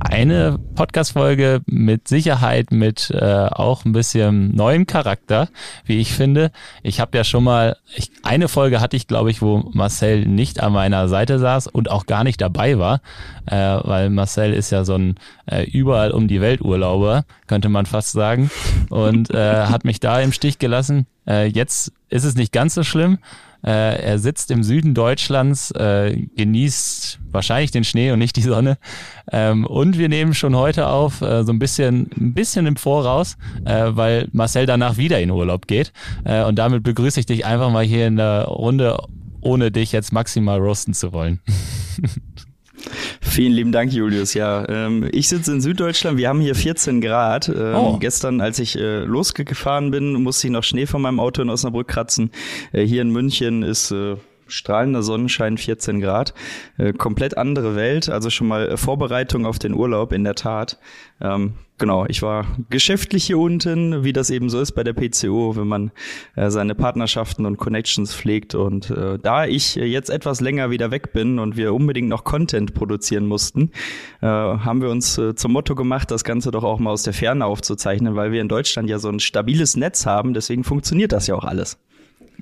eine Podcast-Folge mit Sicherheit mit äh, auch ein bisschen neuen Charakter, wie ich finde. Ich habe ja schon mal, ich, eine Folge hatte ich, glaube ich, wo Marcel nicht an meiner Seite saß und auch gar nicht dabei war, äh, weil Marcel ist ja so ein äh, überall um die Welt Urlauber, könnte man fast sagen, und äh, hat mich da im Stich gelassen. Äh, jetzt ist es nicht ganz so schlimm. Äh, er sitzt im Süden Deutschlands, äh, genießt wahrscheinlich den Schnee und nicht die Sonne. Ähm, und wir nehmen schon heute auf, äh, so ein bisschen, ein bisschen im Voraus, äh, weil Marcel danach wieder in Urlaub geht. Äh, und damit begrüße ich dich einfach mal hier in der Runde, ohne dich jetzt maximal roasten zu wollen. Vielen lieben Dank, Julius. Ja, ähm, ich sitze in Süddeutschland. Wir haben hier 14 Grad. Ähm, oh. Gestern, als ich äh, losgefahren bin, musste ich noch Schnee von meinem Auto in Osnabrück kratzen. Äh, hier in München ist äh, strahlender Sonnenschein, 14 Grad. Äh, komplett andere Welt, also schon mal äh, Vorbereitung auf den Urlaub in der Tat. Ähm, genau, ich war geschäftlich hier unten, wie das eben so ist bei der PCO, wenn man äh, seine Partnerschaften und Connections pflegt. Und äh, da ich jetzt etwas länger wieder weg bin und wir unbedingt noch Content produzieren mussten, äh, haben wir uns äh, zum Motto gemacht, das Ganze doch auch mal aus der Ferne aufzuzeichnen, weil wir in Deutschland ja so ein stabiles Netz haben. Deswegen funktioniert das ja auch alles.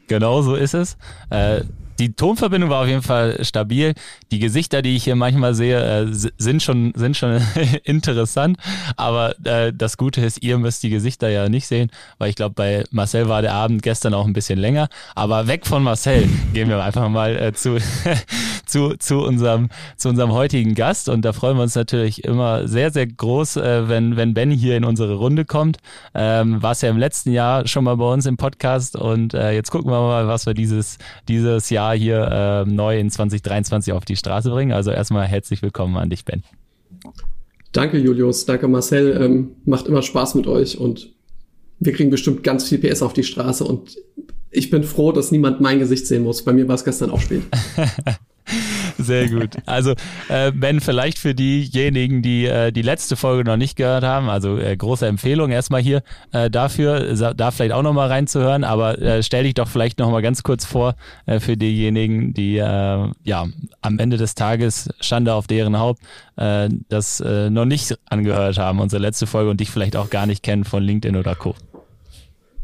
Genau so ist es. Äh, die Tonverbindung war auf jeden Fall stabil. Die Gesichter, die ich hier manchmal sehe, äh, sind schon, sind schon interessant. Aber äh, das Gute ist, ihr müsst die Gesichter ja nicht sehen, weil ich glaube, bei Marcel war der Abend gestern auch ein bisschen länger. Aber weg von Marcel gehen wir einfach mal äh, zu, zu, zu, unserem, zu unserem heutigen Gast. Und da freuen wir uns natürlich immer sehr, sehr groß, äh, wenn, wenn Ben hier in unsere Runde kommt. Ähm, war es ja im letzten Jahr schon mal bei uns im Podcast. Und äh, jetzt gucken wir mal, was wir dieses, dieses Jahr Jahr hier äh, neu in 2023 auf die Straße bringen. Also erstmal herzlich willkommen an dich, Ben. Danke, Julius. Danke, Marcel. Ähm, macht immer Spaß mit euch und wir kriegen bestimmt ganz viel PS auf die Straße und ich bin froh, dass niemand mein Gesicht sehen muss. Bei mir war es gestern auch spät. Sehr gut. Also äh, Ben, vielleicht für diejenigen, die äh, die letzte Folge noch nicht gehört haben, also äh, große Empfehlung erstmal hier äh, dafür, da vielleicht auch nochmal reinzuhören, aber äh, stell dich doch vielleicht nochmal ganz kurz vor äh, für diejenigen, die äh, ja am Ende des Tages Schande auf deren Haupt äh, das äh, noch nicht angehört haben, unsere letzte Folge und dich vielleicht auch gar nicht kennen von LinkedIn oder Co.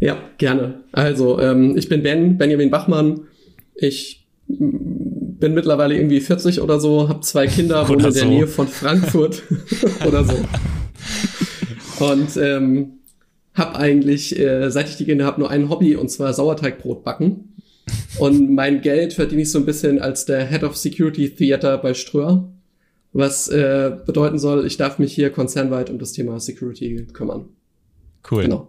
Ja, gerne. Also, ähm, ich bin Ben, Benjamin Bachmann. Ich bin mittlerweile irgendwie 40 oder so, habe zwei Kinder, wohne in der Nähe von Frankfurt oder so. Und ähm, habe eigentlich, äh, seit ich die Kinder habe, nur ein Hobby und zwar Sauerteigbrot backen. Und mein Geld verdiene ich so ein bisschen als der Head of Security Theater bei Ströer, was äh, bedeuten soll, ich darf mich hier konzernweit um das Thema Security kümmern. Cool. Genau.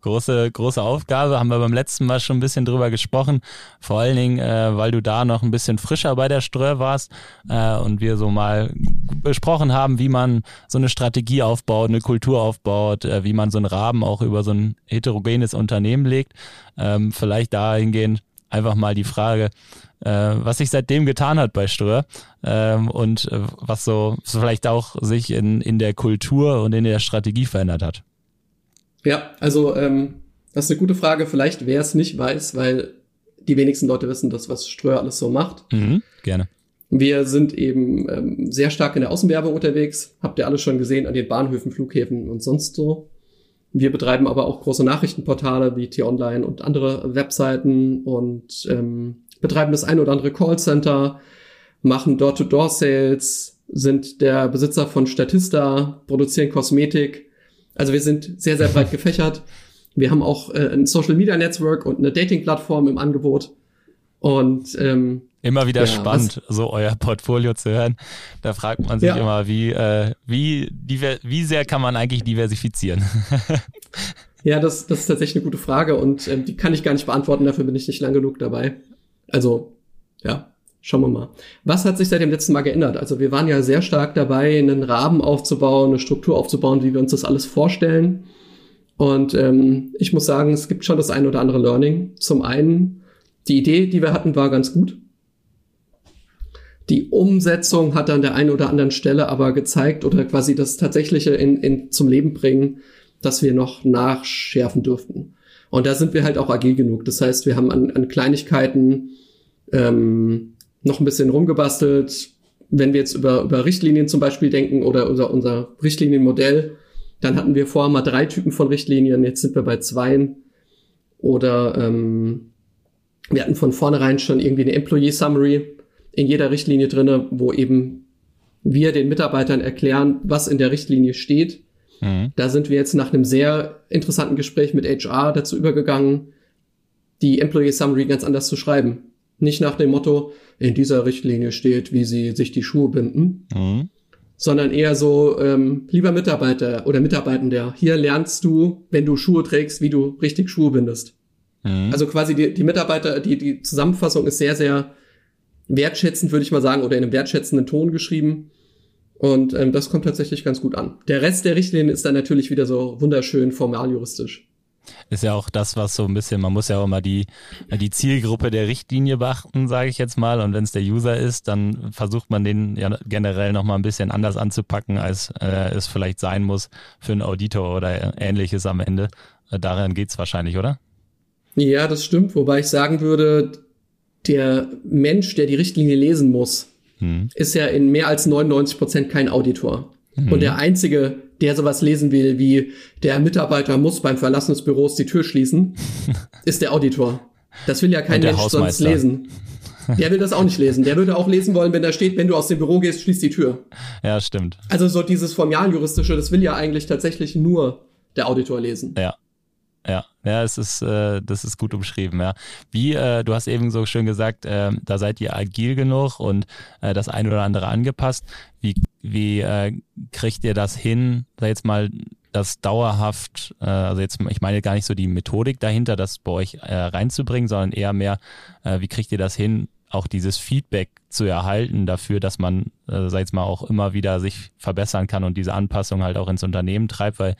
Große, große Aufgabe, haben wir beim letzten Mal schon ein bisschen drüber gesprochen. Vor allen Dingen, äh, weil du da noch ein bisschen frischer bei der Ströer warst äh, und wir so mal besprochen haben, wie man so eine Strategie aufbaut, eine Kultur aufbaut, äh, wie man so einen Rahmen auch über so ein heterogenes Unternehmen legt. Ähm, vielleicht dahingehend einfach mal die Frage, äh, was sich seitdem getan hat bei Ströer ähm, und äh, was so, so vielleicht auch sich in, in der Kultur und in der Strategie verändert hat. Ja, also ähm, das ist eine gute Frage. Vielleicht wer es nicht weiß, weil die wenigsten Leute wissen, das, was Ströer alles so macht. Mhm, gerne. Wir sind eben ähm, sehr stark in der Außenwerbung unterwegs. Habt ihr alles schon gesehen an den Bahnhöfen, Flughäfen und sonst so. Wir betreiben aber auch große Nachrichtenportale wie T-Online und andere Webseiten und ähm, betreiben das ein oder andere Callcenter, machen Door-to-Door-Sales, sind der Besitzer von Statista, produzieren Kosmetik also wir sind sehr, sehr breit gefächert. Wir haben auch äh, ein Social Media Network und eine Dating-Plattform im Angebot. Und ähm, immer wieder ja, spannend, was, so euer Portfolio zu hören. Da fragt man sich ja. immer, wie, äh, wie, wie sehr kann man eigentlich diversifizieren? ja, das, das ist tatsächlich eine gute Frage und ähm, die kann ich gar nicht beantworten, dafür bin ich nicht lang genug dabei. Also, ja, Schauen wir mal. Was hat sich seit dem letzten Mal geändert? Also wir waren ja sehr stark dabei, einen Rahmen aufzubauen, eine Struktur aufzubauen, wie wir uns das alles vorstellen. Und ähm, ich muss sagen, es gibt schon das ein oder andere Learning. Zum einen, die Idee, die wir hatten, war ganz gut. Die Umsetzung hat an der einen oder anderen Stelle aber gezeigt oder quasi das Tatsächliche in, in, zum Leben bringen, dass wir noch nachschärfen dürften. Und da sind wir halt auch agil genug. Das heißt, wir haben an, an Kleinigkeiten ähm, noch ein bisschen rumgebastelt. Wenn wir jetzt über, über Richtlinien zum Beispiel denken oder unser, unser Richtlinienmodell, dann hatten wir vorher mal drei Typen von Richtlinien, jetzt sind wir bei zweien. Oder ähm, wir hatten von vornherein schon irgendwie eine Employee Summary in jeder Richtlinie drinne, wo eben wir den Mitarbeitern erklären, was in der Richtlinie steht. Mhm. Da sind wir jetzt nach einem sehr interessanten Gespräch mit HR dazu übergegangen, die Employee Summary ganz anders zu schreiben. Nicht nach dem Motto, in dieser Richtlinie steht, wie sie sich die Schuhe binden, mhm. sondern eher so, ähm, lieber Mitarbeiter oder Mitarbeitender, hier lernst du, wenn du Schuhe trägst, wie du richtig Schuhe bindest. Mhm. Also quasi die, die Mitarbeiter, die, die Zusammenfassung ist sehr, sehr wertschätzend, würde ich mal sagen, oder in einem wertschätzenden Ton geschrieben. Und ähm, das kommt tatsächlich ganz gut an. Der Rest der Richtlinien ist dann natürlich wieder so wunderschön formaljuristisch ist ja auch das, was so ein bisschen, man muss ja auch immer die, die Zielgruppe der Richtlinie beachten, sage ich jetzt mal. Und wenn es der User ist, dann versucht man den ja generell nochmal ein bisschen anders anzupacken, als äh, es vielleicht sein muss für einen Auditor oder ähnliches am Ende. Äh, daran geht's wahrscheinlich, oder? Ja, das stimmt. Wobei ich sagen würde, der Mensch, der die Richtlinie lesen muss, hm. ist ja in mehr als 99 Prozent kein Auditor. Hm. Und der einzige, der sowas lesen will, wie der Mitarbeiter muss beim Verlassen des Büros die Tür schließen, ist der Auditor. Das will ja kein Mensch sonst lesen. Der will das auch nicht lesen. Der würde auch lesen wollen, wenn da steht, wenn du aus dem Büro gehst, schließ die Tür. Ja, stimmt. Also so dieses formaljuristische, das will ja eigentlich tatsächlich nur der Auditor lesen. Ja. Ja, ja, es ist, äh, das ist gut umschrieben, ja. Wie, äh, du hast eben so schön gesagt, äh, da seid ihr agil genug und äh, das eine oder andere angepasst. Wie, wie äh, kriegt ihr das hin, sag jetzt mal, das dauerhaft, äh, also jetzt, ich meine gar nicht so die Methodik dahinter, das bei euch äh, reinzubringen, sondern eher mehr, äh, wie kriegt ihr das hin, auch dieses Feedback zu erhalten dafür, dass man, äh, sag jetzt mal, auch immer wieder sich verbessern kann und diese Anpassung halt auch ins Unternehmen treibt, weil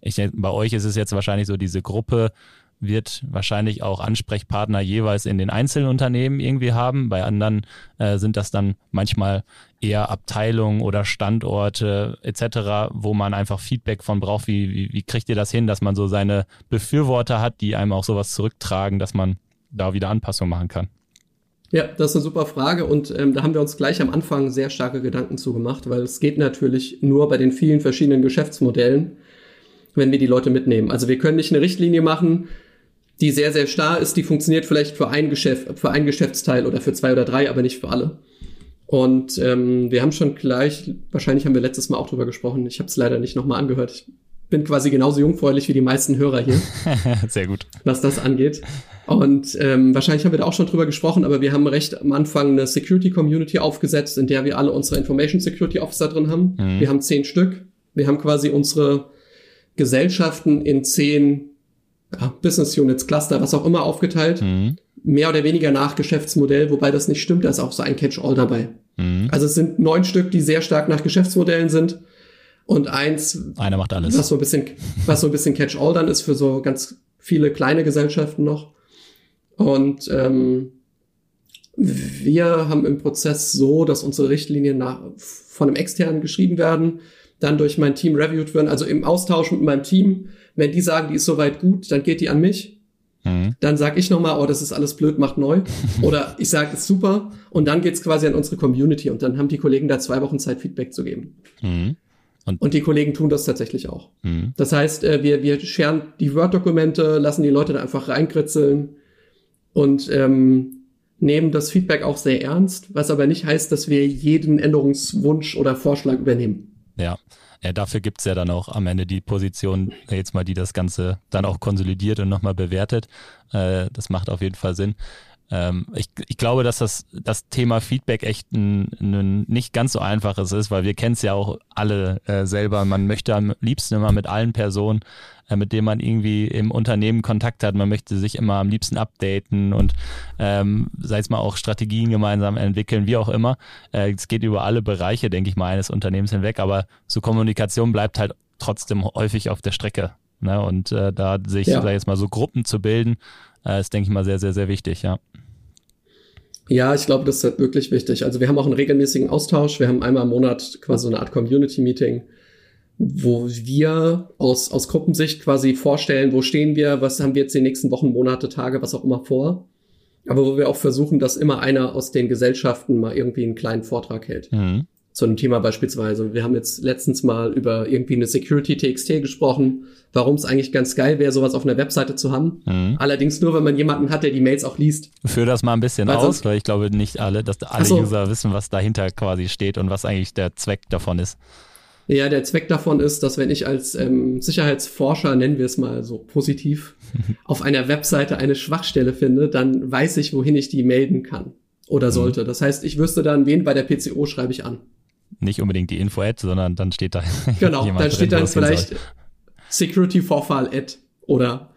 ich denke, bei euch ist es jetzt wahrscheinlich so, diese Gruppe wird wahrscheinlich auch Ansprechpartner jeweils in den einzelnen Unternehmen irgendwie haben. Bei anderen äh, sind das dann manchmal eher Abteilungen oder Standorte etc., wo man einfach Feedback von braucht. Wie, wie, wie kriegt ihr das hin, dass man so seine Befürworter hat, die einem auch sowas zurücktragen, dass man da wieder Anpassungen machen kann? Ja, das ist eine super Frage und ähm, da haben wir uns gleich am Anfang sehr starke Gedanken zugemacht, weil es geht natürlich nur bei den vielen verschiedenen Geschäftsmodellen wenn wir die Leute mitnehmen. Also wir können nicht eine Richtlinie machen, die sehr, sehr starr ist, die funktioniert vielleicht für ein Geschäft, für ein Geschäftsteil oder für zwei oder drei, aber nicht für alle. Und ähm, wir haben schon gleich, wahrscheinlich haben wir letztes Mal auch drüber gesprochen, ich habe es leider nicht nochmal angehört. Ich bin quasi genauso jungfräulich wie die meisten Hörer hier. Sehr gut. Was das angeht. Und ähm, wahrscheinlich haben wir da auch schon drüber gesprochen, aber wir haben recht am Anfang eine Security Community aufgesetzt, in der wir alle unsere Information Security Officer drin haben. Mhm. Wir haben zehn Stück. Wir haben quasi unsere Gesellschaften in zehn ja, Business Units, Cluster, was auch immer aufgeteilt. Mhm. Mehr oder weniger nach Geschäftsmodell, wobei das nicht stimmt, da ist auch so ein Catch-all dabei. Mhm. Also es sind neun Stück, die sehr stark nach Geschäftsmodellen sind. Und eins, einer macht alles. Was so ein bisschen, was so ein bisschen Catch-all dann ist für so ganz viele kleine Gesellschaften noch. Und ähm, wir haben im Prozess so, dass unsere Richtlinien nach, von einem externen geschrieben werden dann durch mein Team reviewed werden, also im Austausch mit meinem Team. Wenn die sagen, die ist soweit gut, dann geht die an mich. Mhm. Dann sag ich nochmal, oh, das ist alles blöd, macht neu. Oder ich sage, ist super. Und dann geht's quasi an unsere Community. Und dann haben die Kollegen da zwei Wochen Zeit, Feedback zu geben. Mhm. Und, und, die Kollegen tun das tatsächlich auch. Mhm. Das heißt, äh, wir, wir scheren die Word-Dokumente, lassen die Leute da einfach reinkritzeln und ähm, nehmen das Feedback auch sehr ernst, was aber nicht heißt, dass wir jeden Änderungswunsch oder Vorschlag übernehmen. Ja. Ja, dafür gibt's ja dann auch am Ende die Position, jetzt mal, die das Ganze dann auch konsolidiert und nochmal bewertet. Äh, das macht auf jeden Fall Sinn. Ähm, ich, ich glaube, dass das, das Thema Feedback echt ein, ein nicht ganz so einfaches ist, weil wir kennen es ja auch alle äh, selber. Man möchte am liebsten immer mit allen Personen, äh, mit denen man irgendwie im Unternehmen Kontakt hat, man möchte sich immer am liebsten updaten und ähm, sei es mal auch Strategien gemeinsam entwickeln, wie auch immer. Äh, es geht über alle Bereiche, denke ich mal, eines Unternehmens hinweg, aber so Kommunikation bleibt halt trotzdem häufig auf der Strecke. Ne? Und äh, da sich, ja. jetzt mal, so Gruppen zu bilden, äh, ist, denke ich mal, sehr, sehr, sehr wichtig, ja. Ja, ich glaube, das ist halt wirklich wichtig. Also wir haben auch einen regelmäßigen Austausch. Wir haben einmal im Monat quasi so eine Art Community-Meeting, wo wir aus, aus Gruppensicht quasi vorstellen, wo stehen wir, was haben wir jetzt die nächsten Wochen, Monate, Tage, was auch immer vor. Aber wo wir auch versuchen, dass immer einer aus den Gesellschaften mal irgendwie einen kleinen Vortrag hält. Mhm zu einem Thema beispielsweise. Wir haben jetzt letztens mal über irgendwie eine Security TXT gesprochen, warum es eigentlich ganz geil wäre, sowas auf einer Webseite zu haben. Mhm. Allerdings nur, wenn man jemanden hat, der die Mails auch liest. Führ das mal ein bisschen weil aus, weil ich glaube nicht alle, dass alle so. User wissen, was dahinter quasi steht und was eigentlich der Zweck davon ist. Ja, der Zweck davon ist, dass wenn ich als ähm, Sicherheitsforscher, nennen wir es mal so positiv, auf einer Webseite eine Schwachstelle finde, dann weiß ich, wohin ich die melden kann oder mhm. sollte. Das heißt, ich wüsste dann, wen bei der PCO schreibe ich an nicht unbedingt die Info-Ad, sondern dann steht da. Genau, dann steht dann vielleicht Security-Vorfall-Ad oder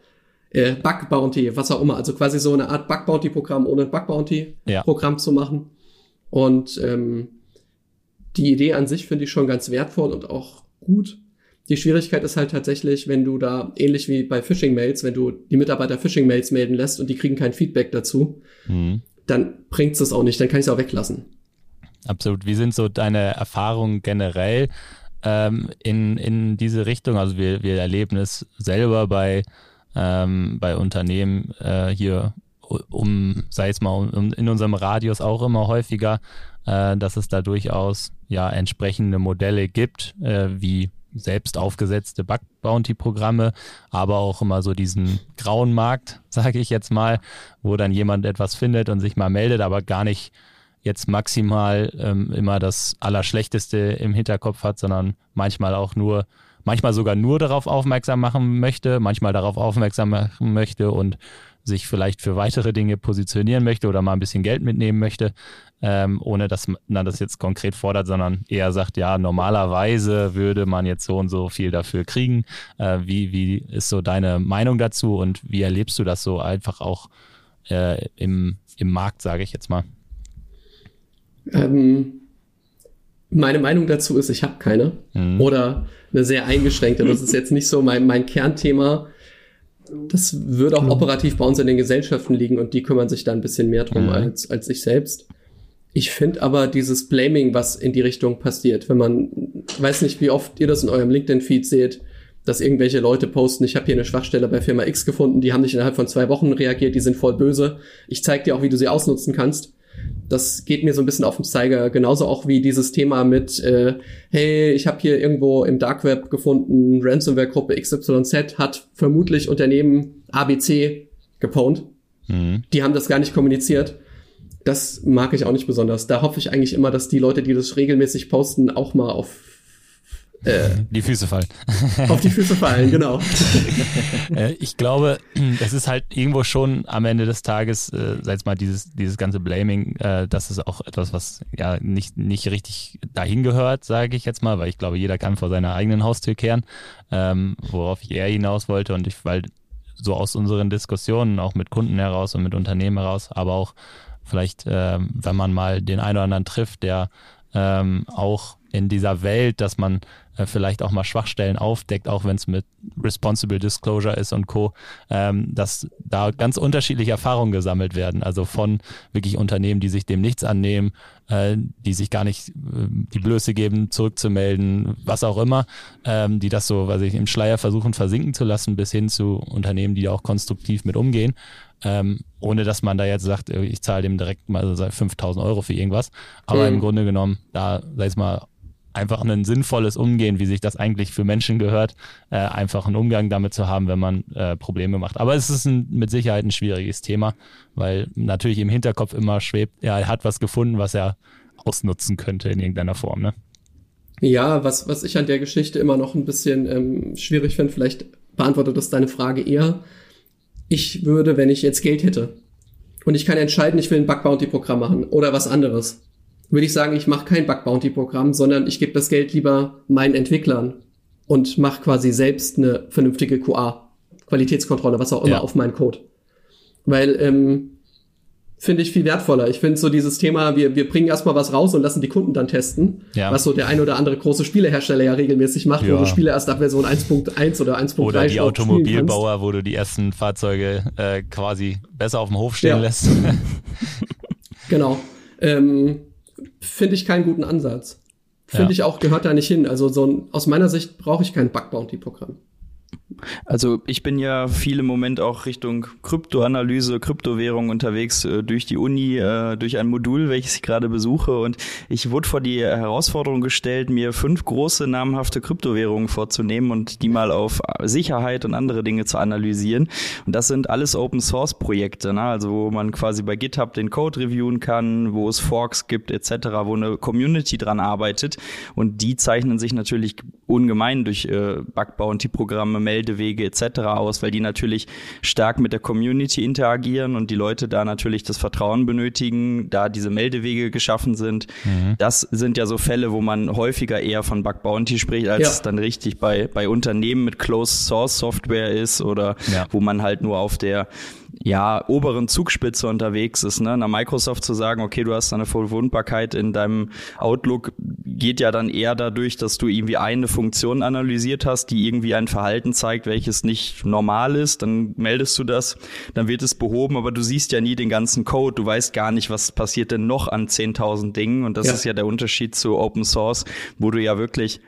äh, Bug Bounty, was auch immer. Also quasi so eine Art Bug Bounty Programm ohne Bug Bounty Programm ja. zu machen. Und ähm, die Idee an sich finde ich schon ganz wertvoll und auch gut. Die Schwierigkeit ist halt tatsächlich, wenn du da ähnlich wie bei Phishing-Mails, wenn du die Mitarbeiter Phishing-Mails melden lässt und die kriegen kein Feedback dazu, mhm. dann bringt es auch nicht, dann kann ich es auch weglassen. Absolut. Wie sind so deine Erfahrungen generell ähm, in, in diese Richtung? Also wir, wir erleben es selber bei, ähm, bei Unternehmen äh, hier um, sei es mal, um, in unserem Radius auch immer häufiger, äh, dass es da durchaus ja entsprechende Modelle gibt, äh, wie selbst aufgesetzte Bug Bounty Programme, aber auch immer so diesen grauen Markt, sage ich jetzt mal, wo dann jemand etwas findet und sich mal meldet, aber gar nicht jetzt maximal ähm, immer das Allerschlechteste im Hinterkopf hat, sondern manchmal auch nur, manchmal sogar nur darauf aufmerksam machen möchte, manchmal darauf aufmerksam machen möchte und sich vielleicht für weitere Dinge positionieren möchte oder mal ein bisschen Geld mitnehmen möchte, ähm, ohne dass man das jetzt konkret fordert, sondern eher sagt, ja, normalerweise würde man jetzt so und so viel dafür kriegen. Äh, wie, wie ist so deine Meinung dazu und wie erlebst du das so einfach auch äh, im, im Markt, sage ich jetzt mal? Ähm, meine Meinung dazu ist, ich habe keine. Mhm. Oder eine sehr eingeschränkte. Das ist jetzt nicht so mein, mein Kernthema. Das würde auch mhm. operativ bei uns in den Gesellschaften liegen und die kümmern sich da ein bisschen mehr drum mhm. als, als ich selbst. Ich finde aber dieses Blaming, was in die Richtung passiert, wenn man, weiß nicht, wie oft ihr das in eurem LinkedIn-Feed seht, dass irgendwelche Leute posten, ich habe hier eine Schwachstelle bei Firma X gefunden, die haben nicht innerhalb von zwei Wochen reagiert, die sind voll böse. Ich zeig dir auch, wie du sie ausnutzen kannst das geht mir so ein bisschen auf den Zeiger. Genauso auch wie dieses Thema mit, äh, hey, ich habe hier irgendwo im Dark Web gefunden, Ransomware-Gruppe XYZ hat vermutlich Unternehmen ABC gepwned. Mhm. Die haben das gar nicht kommuniziert. Das mag ich auch nicht besonders. Da hoffe ich eigentlich immer, dass die Leute, die das regelmäßig posten, auch mal auf die Füße fallen. Auf die Füße fallen, genau. Äh, ich glaube, es ist halt irgendwo schon am Ende des Tages, äh, sag jetzt mal, dieses, dieses ganze Blaming, äh, das ist auch etwas, was ja nicht, nicht richtig dahin gehört, sage ich jetzt mal, weil ich glaube, jeder kann vor seiner eigenen Haustür kehren, ähm, worauf ich eher hinaus wollte und ich, weil so aus unseren Diskussionen, auch mit Kunden heraus und mit Unternehmen heraus, aber auch vielleicht, ähm, wenn man mal den einen oder anderen trifft, der ähm, auch in dieser Welt, dass man äh, vielleicht auch mal Schwachstellen aufdeckt, auch wenn es mit Responsible Disclosure ist und Co., ähm, dass da ganz unterschiedliche Erfahrungen gesammelt werden. Also von wirklich Unternehmen, die sich dem nichts annehmen, äh, die sich gar nicht äh, die Blöße geben, zurückzumelden, was auch immer, ähm, die das so, was ich im Schleier versuchen versinken zu lassen, bis hin zu Unternehmen, die auch konstruktiv mit umgehen. Ähm, ohne dass man da jetzt sagt, äh, ich zahle dem direkt mal 5000 Euro für irgendwas. Aber mhm. im Grunde genommen, da, sag ich mal, einfach ein sinnvolles Umgehen, wie sich das eigentlich für Menschen gehört, äh, einfach einen Umgang damit zu haben, wenn man äh, Probleme macht. Aber es ist ein, mit Sicherheit ein schwieriges Thema, weil natürlich im Hinterkopf immer schwebt, er hat was gefunden, was er ausnutzen könnte in irgendeiner Form, ne? Ja, was, was ich an der Geschichte immer noch ein bisschen ähm, schwierig finde, vielleicht beantwortet das deine Frage eher. Ich würde, wenn ich jetzt Geld hätte und ich kann entscheiden, ich will ein Bug Bounty Programm machen oder was anderes, würde ich sagen, ich mache kein Bug Bounty Programm, sondern ich gebe das Geld lieber meinen Entwicklern und mache quasi selbst eine vernünftige QA, Qualitätskontrolle, was auch immer ja. auf meinen Code. Weil ähm, finde ich viel wertvoller. Ich finde so dieses Thema, wir, wir bringen erstmal was raus und lassen die Kunden dann testen, ja. was so der ein oder andere große Spielehersteller ja regelmäßig macht, ja. wo du Spiele erst ab Version 1.1 oder 1.3 Oder die Automobilbauer, wo du die ersten Fahrzeuge äh, quasi besser auf dem Hof stehen ja. lässt. genau. Ähm, finde ich keinen guten Ansatz. Finde ich auch, gehört da nicht hin. Also so ein, aus meiner Sicht brauche ich kein Bug-Bounty-Programm. Also ich bin ja viel im Moment auch Richtung Kryptoanalyse, Kryptowährung unterwegs äh, durch die Uni, äh, durch ein Modul, welches ich gerade besuche. Und ich wurde vor die Herausforderung gestellt, mir fünf große namhafte Kryptowährungen vorzunehmen und die mal auf Sicherheit und andere Dinge zu analysieren. Und das sind alles Open Source Projekte, ne? also wo man quasi bei GitHub den Code reviewen kann, wo es Forks gibt etc., wo eine Community dran arbeitet. Und die zeichnen sich natürlich ungemein durch äh, Bug Bounty Programme, Meldewege etc. aus, weil die natürlich stark mit der Community interagieren und die Leute da natürlich das Vertrauen benötigen, da diese Meldewege geschaffen sind. Mhm. Das sind ja so Fälle, wo man häufiger eher von Bug Bounty spricht, als ja. es dann richtig bei, bei Unternehmen mit Closed Source Software ist oder ja. wo man halt nur auf der ja, oberen Zugspitze unterwegs ist. Ne? Nach Microsoft zu sagen, okay, du hast eine Verwundbarkeit in deinem Outlook, geht ja dann eher dadurch, dass du irgendwie eine Funktion analysiert hast, die irgendwie ein Verhalten zeigt, welches nicht normal ist. Dann meldest du das, dann wird es behoben, aber du siehst ja nie den ganzen Code. Du weißt gar nicht, was passiert denn noch an 10.000 Dingen. Und das ja. ist ja der Unterschied zu Open Source, wo du ja wirklich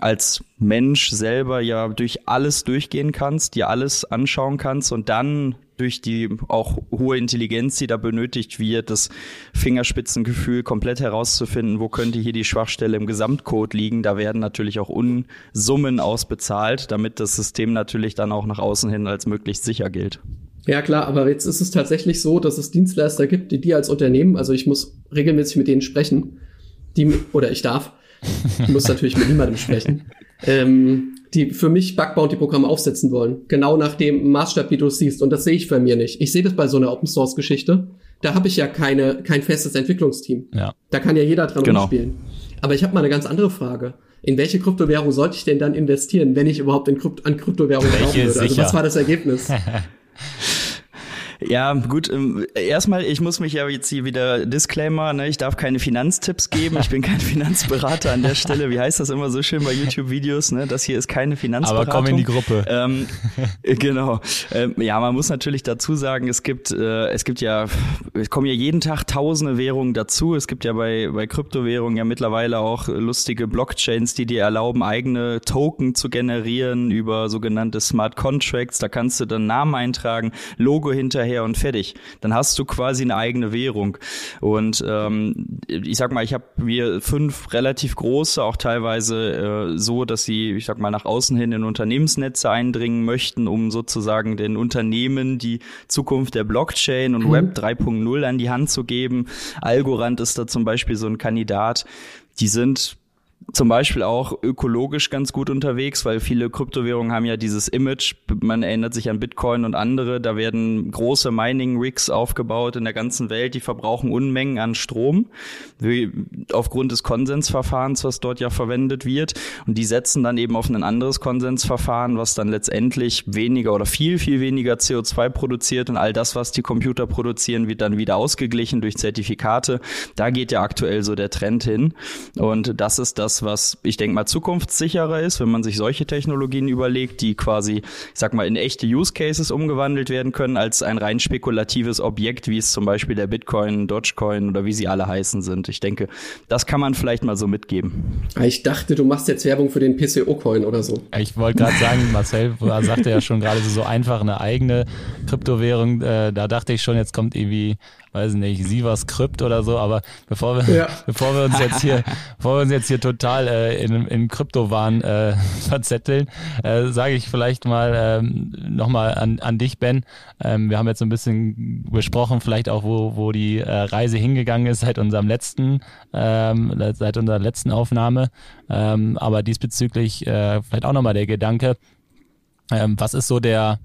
als Mensch selber ja durch alles durchgehen kannst, dir alles anschauen kannst und dann durch die auch hohe Intelligenz, die da benötigt wird, das Fingerspitzengefühl komplett herauszufinden, wo könnte hier die Schwachstelle im Gesamtcode liegen. Da werden natürlich auch Unsummen ausbezahlt, damit das System natürlich dann auch nach außen hin als möglichst sicher gilt. Ja klar, aber jetzt ist es tatsächlich so, dass es Dienstleister gibt, die dir als Unternehmen, also ich muss regelmäßig mit denen sprechen, die oder ich darf, ich muss natürlich mit niemandem sprechen, ähm, die für mich Bug Bounty Programme aufsetzen wollen. Genau nach dem Maßstab, wie du es siehst. Und das sehe ich bei mir nicht. Ich sehe das bei so einer Open Source Geschichte. Da habe ich ja keine, kein festes Entwicklungsteam. Ja. Da kann ja jeder dran genau. spielen. Aber ich habe mal eine ganz andere Frage. In welche Kryptowährung sollte ich denn dann investieren, wenn ich überhaupt in Krypt an Kryptowährung glauben würde? Also was war das Ergebnis? Ja, gut. Ähm, erstmal, ich muss mich ja jetzt hier wieder Disclaimer, ne, ich darf keine Finanztipps geben. Ich bin kein Finanzberater an der Stelle. Wie heißt das immer so schön bei YouTube-Videos? Ne? Das hier ist keine Finanzberatung. Aber komm in die Gruppe. Ähm, genau. Ähm, ja, man muss natürlich dazu sagen, es gibt, äh, es gibt ja, es kommen ja jeden Tag tausende Währungen dazu. Es gibt ja bei, bei Kryptowährungen ja mittlerweile auch lustige Blockchains, die dir erlauben, eigene Token zu generieren über sogenannte Smart Contracts. Da kannst du dann Namen eintragen, Logo hinterher her und fertig. Dann hast du quasi eine eigene Währung. Und ähm, ich sag mal, ich habe mir fünf relativ große, auch teilweise äh, so, dass sie, ich sag mal, nach außen hin in Unternehmensnetze eindringen möchten, um sozusagen den Unternehmen die Zukunft der Blockchain und mhm. Web 3.0 an die Hand zu geben. Algorand ist da zum Beispiel so ein Kandidat. Die sind zum Beispiel auch ökologisch ganz gut unterwegs, weil viele Kryptowährungen haben ja dieses Image, man erinnert sich an Bitcoin und andere, da werden große Mining-Rigs aufgebaut in der ganzen Welt, die verbrauchen Unmengen an Strom, wie, aufgrund des Konsensverfahrens, was dort ja verwendet wird. Und die setzen dann eben auf ein anderes Konsensverfahren, was dann letztendlich weniger oder viel, viel weniger CO2 produziert und all das, was die Computer produzieren, wird dann wieder ausgeglichen durch Zertifikate. Da geht ja aktuell so der Trend hin. Und das ist das, das, was ich denke mal zukunftssicherer ist, wenn man sich solche Technologien überlegt, die quasi, ich sag mal, in echte Use Cases umgewandelt werden können, als ein rein spekulatives Objekt, wie es zum Beispiel der Bitcoin, Dogecoin oder wie sie alle heißen sind. Ich denke, das kann man vielleicht mal so mitgeben. Ich dachte, du machst jetzt Werbung für den PCO-Coin oder so. Ich wollte gerade sagen, Marcel sagte ja schon gerade so einfach eine eigene Kryptowährung. Äh, da dachte ich schon, jetzt kommt irgendwie weiß nicht, Sivas Krypt oder so, aber bevor wir, ja. bevor wir uns jetzt hier, bevor wir uns jetzt hier total äh, in, in Kryptowahn äh, verzetteln, äh, sage ich vielleicht mal ähm, nochmal an, an dich, Ben. Ähm, wir haben jetzt so ein bisschen besprochen, vielleicht auch, wo, wo die äh, Reise hingegangen ist seit unserem letzten, ähm, seit unserer letzten Aufnahme. Ähm, aber diesbezüglich äh, vielleicht auch nochmal der Gedanke, ähm, was ist so der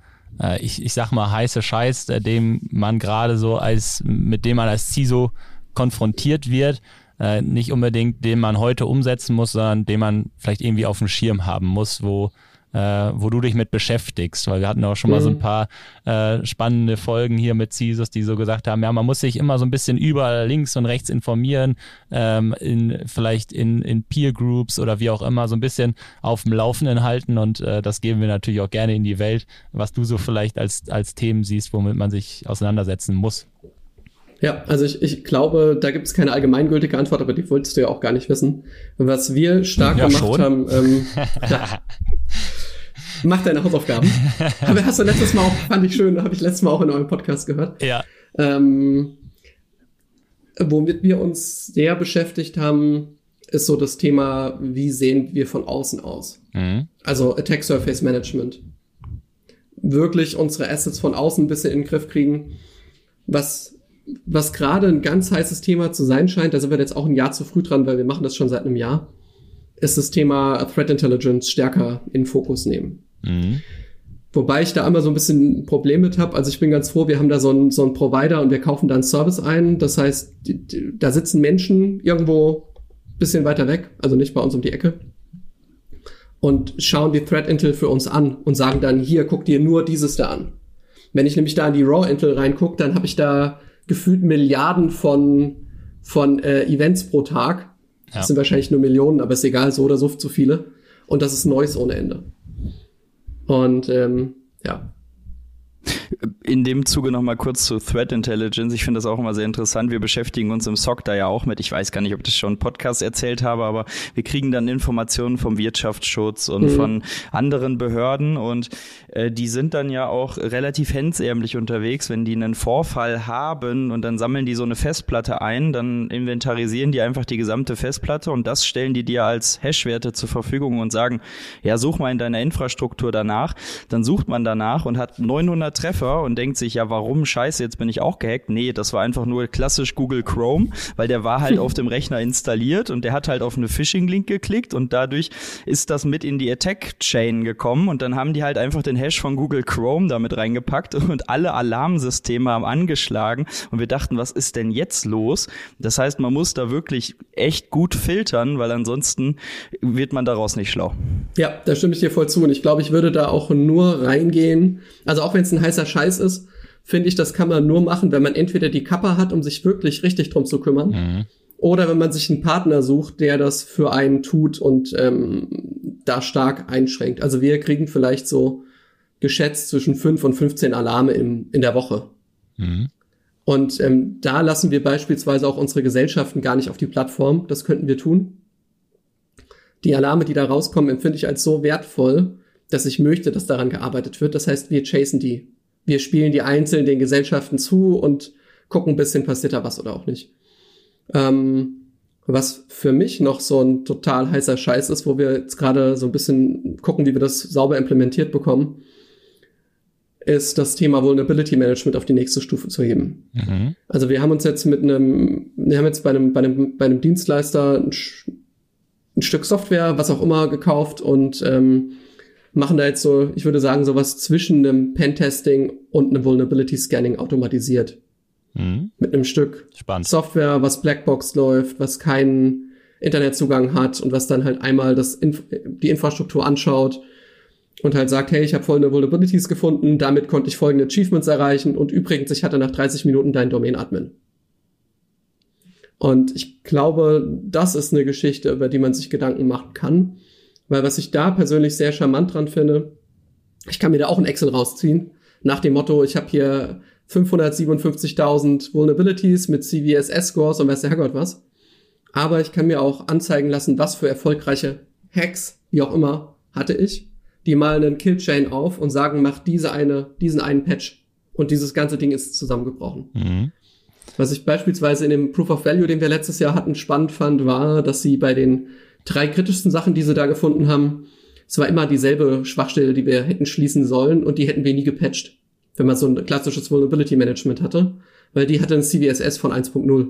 ich, ich sag mal, heiße Scheiß, äh, dem man gerade so als, mit dem man als CISO konfrontiert wird, äh, nicht unbedingt den man heute umsetzen muss, sondern den man vielleicht irgendwie auf dem Schirm haben muss, wo äh, wo du dich mit beschäftigst, weil wir hatten auch schon mhm. mal so ein mhm. paar äh, spannende Folgen hier mit CISOs, die so gesagt haben, ja, man muss sich immer so ein bisschen überall links und rechts informieren, ähm, in, vielleicht in, in Peer Groups oder wie auch immer, so ein bisschen auf dem Laufenden halten und äh, das geben wir natürlich auch gerne in die Welt, was du so vielleicht als, als Themen siehst, womit man sich auseinandersetzen muss. Ja, also ich, ich glaube, da gibt es keine allgemeingültige Antwort, aber die wolltest du ja auch gar nicht wissen. Was wir stark ja, gemacht schon. haben, ähm, ja, mach deine Hausaufgaben. aber hast du letztes Mal auch, fand ich schön, habe ich letztes Mal auch in eurem Podcast gehört. Ja. Ähm, womit wir uns sehr beschäftigt haben, ist so das Thema, wie sehen wir von außen aus? Mhm. Also Attack Surface Management. Wirklich unsere Assets von außen ein bisschen in den Griff kriegen. Was was gerade ein ganz heißes Thema zu sein scheint, da sind wir jetzt auch ein Jahr zu früh dran, weil wir machen das schon seit einem Jahr, ist das Thema Threat Intelligence stärker in Fokus nehmen. Mhm. Wobei ich da immer so ein bisschen ein Problem mit habe. Also ich bin ganz froh, wir haben da so einen, so einen Provider und wir kaufen da einen Service ein. Das heißt, die, die, da sitzen Menschen irgendwo bisschen weiter weg, also nicht bei uns um die Ecke, und schauen die Threat Intel für uns an und sagen dann, hier, guck dir nur dieses da an. Wenn ich nämlich da in die Raw Intel reingucke, dann habe ich da gefühlt Milliarden von, von äh, Events pro Tag. Ja. Das sind wahrscheinlich nur Millionen, aber ist egal, so oder so zu viele. Und das ist Neues ohne Ende. Und ähm, ja, in dem Zuge noch mal kurz zu Threat Intelligence. Ich finde das auch immer sehr interessant. Wir beschäftigen uns im SOC da ja auch mit. Ich weiß gar nicht, ob ich das schon im Podcast erzählt habe, aber wir kriegen dann Informationen vom Wirtschaftsschutz und mhm. von anderen Behörden und äh, die sind dann ja auch relativ hemdsärmlich unterwegs, wenn die einen Vorfall haben und dann sammeln die so eine Festplatte ein, dann inventarisieren die einfach die gesamte Festplatte und das stellen die dir als Hashwerte zur Verfügung und sagen, ja, such mal in deiner Infrastruktur danach. Dann sucht man danach und hat 900 Treffer und denkt sich, ja, warum scheiße, jetzt bin ich auch gehackt. Nee, das war einfach nur klassisch Google Chrome, weil der war halt auf dem Rechner installiert und der hat halt auf eine Phishing-Link geklickt und dadurch ist das mit in die Attack-Chain gekommen und dann haben die halt einfach den Hash von Google Chrome damit reingepackt und alle Alarmsysteme haben angeschlagen und wir dachten, was ist denn jetzt los? Das heißt, man muss da wirklich echt gut filtern, weil ansonsten wird man daraus nicht schlau. Ja, da stimme ich dir voll zu und ich glaube, ich würde da auch nur reingehen, also auch wenn es ein heißer Scheiß ist, finde ich, das kann man nur machen, wenn man entweder die Kappa hat, um sich wirklich richtig drum zu kümmern, mhm. oder wenn man sich einen Partner sucht, der das für einen tut und ähm, da stark einschränkt. Also wir kriegen vielleicht so geschätzt zwischen fünf und 15 Alarme im, in der Woche. Mhm. Und ähm, da lassen wir beispielsweise auch unsere Gesellschaften gar nicht auf die Plattform. Das könnten wir tun. Die Alarme, die da rauskommen, empfinde ich als so wertvoll, dass ich möchte, dass daran gearbeitet wird. Das heißt, wir chasen die. Wir spielen die einzeln den Gesellschaften zu und gucken ein bisschen, passiert da was oder auch nicht. Ähm, was für mich noch so ein total heißer Scheiß ist, wo wir jetzt gerade so ein bisschen gucken, wie wir das sauber implementiert bekommen, ist das Thema Vulnerability Management auf die nächste Stufe zu heben. Mhm. Also wir haben uns jetzt mit einem, wir haben jetzt bei einem, bei einem, bei einem Dienstleister ein, ein Stück Software, was auch immer, gekauft und ähm, machen da jetzt so, ich würde sagen, sowas zwischen einem Pentesting und einem Vulnerability Scanning automatisiert. Mhm. Mit einem Stück Spannend. Software, was Blackbox läuft, was keinen Internetzugang hat und was dann halt einmal das Inf die Infrastruktur anschaut und halt sagt, hey, ich habe folgende Vulnerabilities gefunden, damit konnte ich folgende Achievements erreichen und übrigens, ich hatte nach 30 Minuten deinen Domain-Admin. Und ich glaube, das ist eine Geschichte, über die man sich Gedanken machen kann. Weil was ich da persönlich sehr charmant dran finde, ich kann mir da auch ein Excel rausziehen, nach dem Motto, ich habe hier 557.000 Vulnerabilities mit CVSS-Scores und weiß der Herrgott was. Aber ich kann mir auch anzeigen lassen, was für erfolgreiche Hacks, wie auch immer, hatte ich. Die malen einen Killchain auf und sagen, mach diese eine, diesen einen Patch. Und dieses ganze Ding ist zusammengebrochen. Mhm. Was ich beispielsweise in dem Proof of Value, den wir letztes Jahr hatten, spannend fand, war, dass sie bei den drei kritischsten Sachen, die sie da gefunden haben, es war immer dieselbe Schwachstelle, die wir hätten schließen sollen und die hätten wir nie gepatcht, wenn man so ein klassisches Vulnerability Management hatte, weil die hatte ein CVSS von 1.0.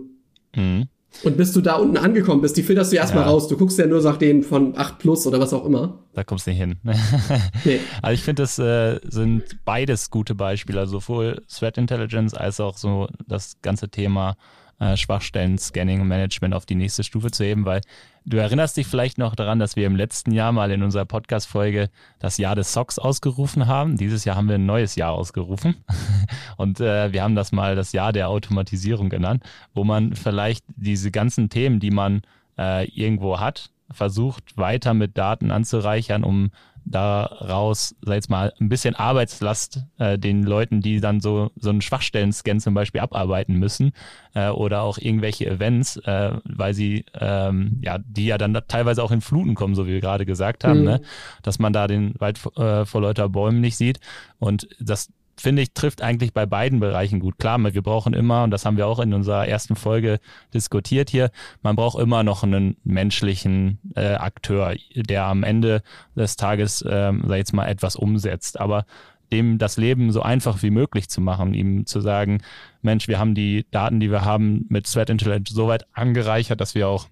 Mhm. Und bis du da unten angekommen bist, die filterst du erstmal ja. raus. Du guckst ja nur nach denen von 8 plus oder was auch immer. Da kommst du nicht hin. nee. Also ich finde, das äh, sind beides gute Beispiele, also sowohl Threat Intelligence als auch so das ganze Thema äh, Schwachstellen, Scanning und Management auf die nächste Stufe zu heben, weil du erinnerst dich vielleicht noch daran, dass wir im letzten Jahr mal in unserer Podcast-Folge das Jahr des Socks ausgerufen haben. Dieses Jahr haben wir ein neues Jahr ausgerufen und äh, wir haben das mal das Jahr der Automatisierung genannt, wo man vielleicht diese ganzen Themen, die man äh, irgendwo hat, versucht weiter mit Daten anzureichern, um daraus, sag jetzt mal, ein bisschen Arbeitslast äh, den Leuten, die dann so, so einen Schwachstellen-Scan zum Beispiel abarbeiten müssen äh, oder auch irgendwelche Events, äh, weil sie, ähm, ja, die ja dann teilweise auch in Fluten kommen, so wie wir gerade gesagt haben, mhm. ne? dass man da den Wald äh, vor lauter Bäumen nicht sieht und das finde ich, trifft eigentlich bei beiden Bereichen gut. Klar, wir brauchen immer, und das haben wir auch in unserer ersten Folge diskutiert hier, man braucht immer noch einen menschlichen äh, Akteur, der am Ende des Tages, ähm, sag ich jetzt mal, etwas umsetzt. Aber dem das Leben so einfach wie möglich zu machen, ihm zu sagen, Mensch, wir haben die Daten, die wir haben, mit Threat Intelligence so weit angereichert, dass wir auch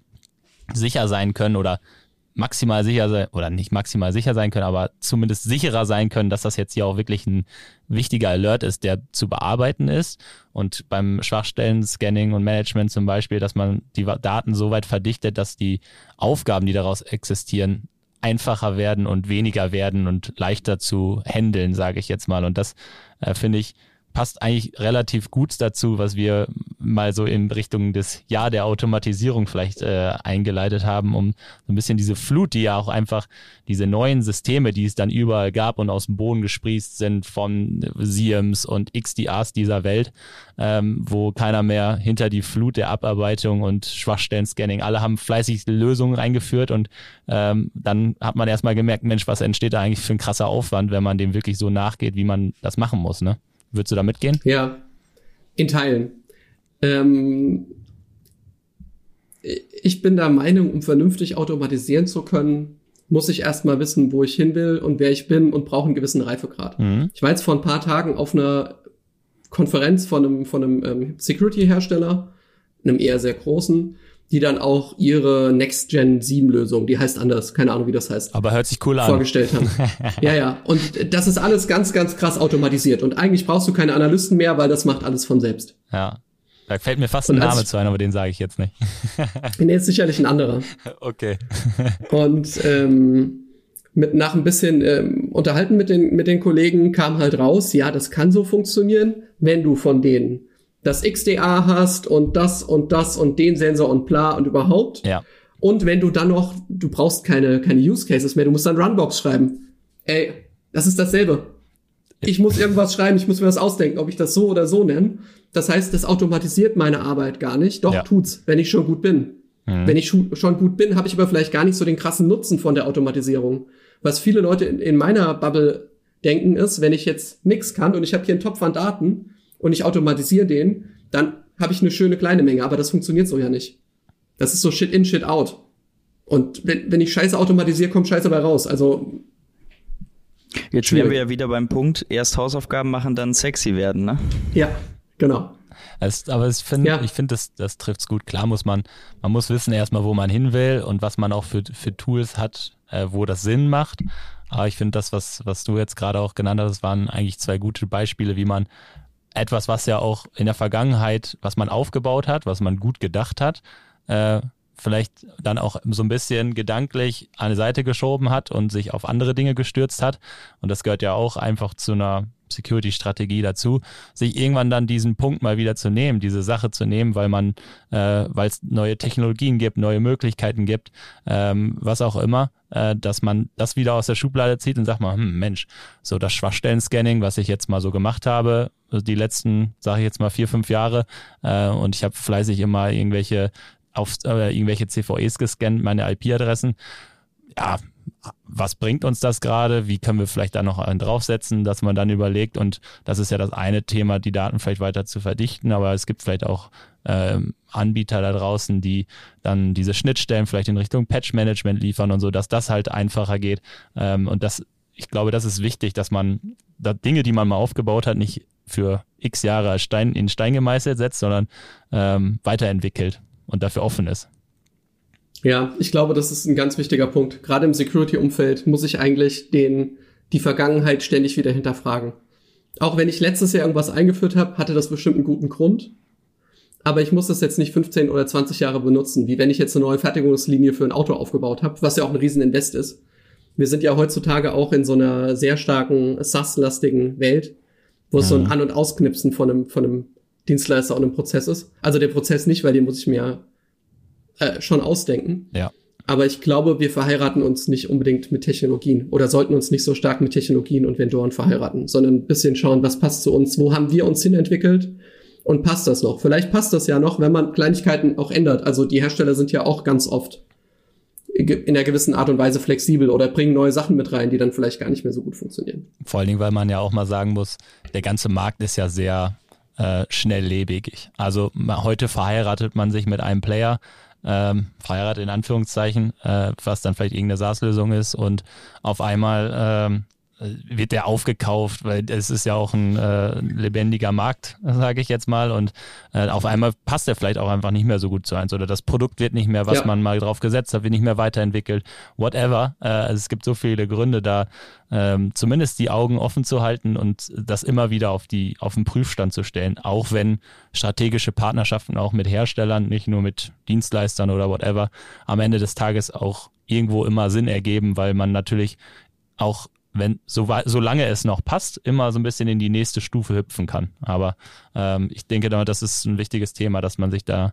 sicher sein können oder maximal sicher sein, oder nicht maximal sicher sein können, aber zumindest sicherer sein können, dass das jetzt hier auch wirklich ein wichtiger Alert ist, der zu bearbeiten ist. Und beim Schwachstellen-Scanning und Management zum Beispiel, dass man die Daten so weit verdichtet, dass die Aufgaben, die daraus existieren, einfacher werden und weniger werden und leichter zu handeln, sage ich jetzt mal. Und das äh, finde ich passt eigentlich relativ gut dazu, was wir mal so in Richtung des Jahr der Automatisierung vielleicht äh, eingeleitet haben, um so ein bisschen diese Flut, die ja auch einfach diese neuen Systeme, die es dann überall gab und aus dem Boden gesprießt sind von SIEMs und XDRs dieser Welt, ähm, wo keiner mehr hinter die Flut der Abarbeitung und Schwachstellen-Scanning, alle haben fleißig Lösungen eingeführt und ähm, dann hat man erstmal gemerkt, Mensch, was entsteht da eigentlich für ein krasser Aufwand, wenn man dem wirklich so nachgeht, wie man das machen muss, ne? Würdest du da mitgehen? Ja, in Teilen. Ähm, ich bin der Meinung, um vernünftig automatisieren zu können, muss ich erstmal wissen, wo ich hin will und wer ich bin und brauche einen gewissen Reifegrad. Mhm. Ich war jetzt vor ein paar Tagen auf einer Konferenz von einem, von einem ähm, Security-Hersteller, einem eher sehr großen, die dann auch ihre Next-Gen-7-Lösung, die heißt anders, keine Ahnung, wie das heißt. Aber hört sich cool an. Vorgestellt haben. ja, ja. Und das ist alles ganz, ganz krass automatisiert. Und eigentlich brauchst du keine Analysten mehr, weil das macht alles von selbst. Ja. Da fällt mir fast ein Name zu ein, aber den sage ich jetzt nicht. nee, ist sicherlich ein anderer. Okay. Und ähm, mit nach ein bisschen ähm, unterhalten mit den mit den Kollegen kam halt raus, ja, das kann so funktionieren, wenn du von denen das XDA hast und das und das und den Sensor und bla und überhaupt. Ja. Und wenn du dann noch, du brauchst keine, keine Use Cases mehr, du musst dann Runbox schreiben. Ey, das ist dasselbe. Ich muss irgendwas schreiben, ich muss mir was ausdenken, ob ich das so oder so nenne. Das heißt, das automatisiert meine Arbeit gar nicht. Doch ja. tut's, wenn ich schon gut bin. Mhm. Wenn ich schon gut bin, habe ich aber vielleicht gar nicht so den krassen Nutzen von der Automatisierung. Was viele Leute in, in meiner Bubble denken ist, wenn ich jetzt nix kann und ich habe hier einen Topf an Daten, und ich automatisiere den, dann habe ich eine schöne kleine Menge, aber das funktioniert so ja nicht. Das ist so Shit in, Shit out. Und wenn, wenn ich Scheiße automatisiere, kommt Scheiße dabei raus. Also Jetzt wären wir ja wieder beim Punkt, erst Hausaufgaben machen, dann sexy werden, ne? Ja, genau. Es, aber ich finde, ja. ich finde, das, das trifft's gut. Klar muss man, man muss wissen erstmal, wo man hin will und was man auch für, für Tools hat, äh, wo das Sinn macht. Aber ich finde das, was, was du jetzt gerade auch genannt hast, waren eigentlich zwei gute Beispiele, wie man etwas, was ja auch in der Vergangenheit, was man aufgebaut hat, was man gut gedacht hat, äh, vielleicht dann auch so ein bisschen gedanklich an die Seite geschoben hat und sich auf andere Dinge gestürzt hat. Und das gehört ja auch einfach zu einer Security-Strategie dazu, sich irgendwann dann diesen Punkt mal wieder zu nehmen, diese Sache zu nehmen, weil man, äh, weil es neue Technologien gibt, neue Möglichkeiten gibt, ähm, was auch immer, äh, dass man das wieder aus der Schublade zieht und sagt mal, hm, Mensch, so das Schwachstellen-Scanning, was ich jetzt mal so gemacht habe, die letzten, sage ich jetzt mal vier, fünf Jahre, äh, und ich habe fleißig immer irgendwelche auf äh, irgendwelche CVEs gescannt, meine IP-Adressen. Ja, was bringt uns das gerade? Wie können wir vielleicht da noch einen draufsetzen, dass man dann überlegt, und das ist ja das eine Thema, die Daten vielleicht weiter zu verdichten, aber es gibt vielleicht auch ähm, Anbieter da draußen, die dann diese Schnittstellen vielleicht in Richtung Patch-Management liefern und so, dass das halt einfacher geht. Ähm, und das, ich glaube, das ist wichtig, dass man da Dinge, die man mal aufgebaut hat, nicht für x Jahre Stein, in Stein gemeißelt setzt, sondern ähm, weiterentwickelt. Und dafür offen ist. Ja, ich glaube, das ist ein ganz wichtiger Punkt. Gerade im Security-Umfeld muss ich eigentlich den, die Vergangenheit ständig wieder hinterfragen. Auch wenn ich letztes Jahr irgendwas eingeführt habe, hatte das bestimmt einen guten Grund. Aber ich muss das jetzt nicht 15 oder 20 Jahre benutzen, wie wenn ich jetzt eine neue Fertigungslinie für ein Auto aufgebaut habe, was ja auch ein Rieseninvest ist. Wir sind ja heutzutage auch in so einer sehr starken SaaS-lastigen Welt, wo es so ein. An- und Ausknipsen von einem, von einem Dienstleister und einem Prozess ist. Also der Prozess nicht, weil den muss ich mir äh, schon ausdenken. Ja. Aber ich glaube, wir verheiraten uns nicht unbedingt mit Technologien oder sollten uns nicht so stark mit Technologien und Vendoren verheiraten, sondern ein bisschen schauen, was passt zu uns, wo haben wir uns hinentwickelt und passt das noch? Vielleicht passt das ja noch, wenn man Kleinigkeiten auch ändert. Also die Hersteller sind ja auch ganz oft in einer gewissen Art und Weise flexibel oder bringen neue Sachen mit rein, die dann vielleicht gar nicht mehr so gut funktionieren. Vor allen Dingen, weil man ja auch mal sagen muss, der ganze Markt ist ja sehr äh, schnelllebig. Also heute verheiratet man sich mit einem Player, ähm, verheiratet in Anführungszeichen, äh, was dann vielleicht irgendeine SaaS-Lösung ist und auf einmal ähm, wird der aufgekauft, weil es ist ja auch ein äh, lebendiger Markt, sage ich jetzt mal. Und äh, auf einmal passt er vielleicht auch einfach nicht mehr so gut zu eins oder das Produkt wird nicht mehr, was ja. man mal drauf gesetzt hat, wird nicht mehr weiterentwickelt. Whatever. Äh, also es gibt so viele Gründe da, ähm, zumindest die Augen offen zu halten und das immer wieder auf die auf den Prüfstand zu stellen, auch wenn strategische Partnerschaften auch mit Herstellern, nicht nur mit Dienstleistern oder whatever, am Ende des Tages auch irgendwo immer Sinn ergeben, weil man natürlich auch wenn so, solange es noch passt, immer so ein bisschen in die nächste Stufe hüpfen kann. Aber ähm, ich denke, das ist ein wichtiges Thema, dass man sich da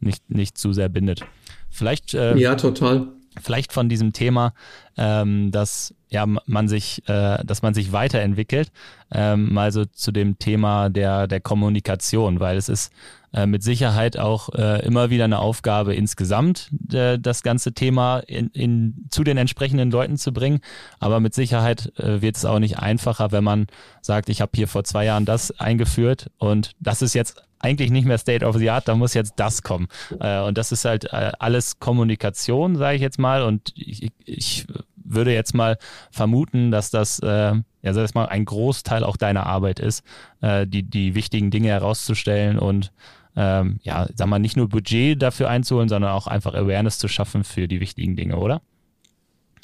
nicht, nicht zu sehr bindet. Vielleicht äh, ja total. Vielleicht von diesem Thema, ähm, dass ja man sich, äh, dass man sich weiterentwickelt, ähm, mal so zu dem Thema der der Kommunikation, weil es ist äh, mit Sicherheit auch äh, immer wieder eine Aufgabe insgesamt, äh, das ganze Thema in, in, zu den entsprechenden Leuten zu bringen. Aber mit Sicherheit äh, wird es auch nicht einfacher, wenn man sagt, ich habe hier vor zwei Jahren das eingeführt und das ist jetzt eigentlich nicht mehr State of the Art, da muss jetzt das kommen. Äh, und das ist halt äh, alles Kommunikation, sage ich jetzt mal. Und ich, ich würde jetzt mal vermuten, dass das äh, ja, sag ich mal, ein Großteil auch deiner Arbeit ist, äh, die, die wichtigen Dinge herauszustellen und ähm, ja, sag mal, nicht nur Budget dafür einzuholen, sondern auch einfach Awareness zu schaffen für die wichtigen Dinge, oder?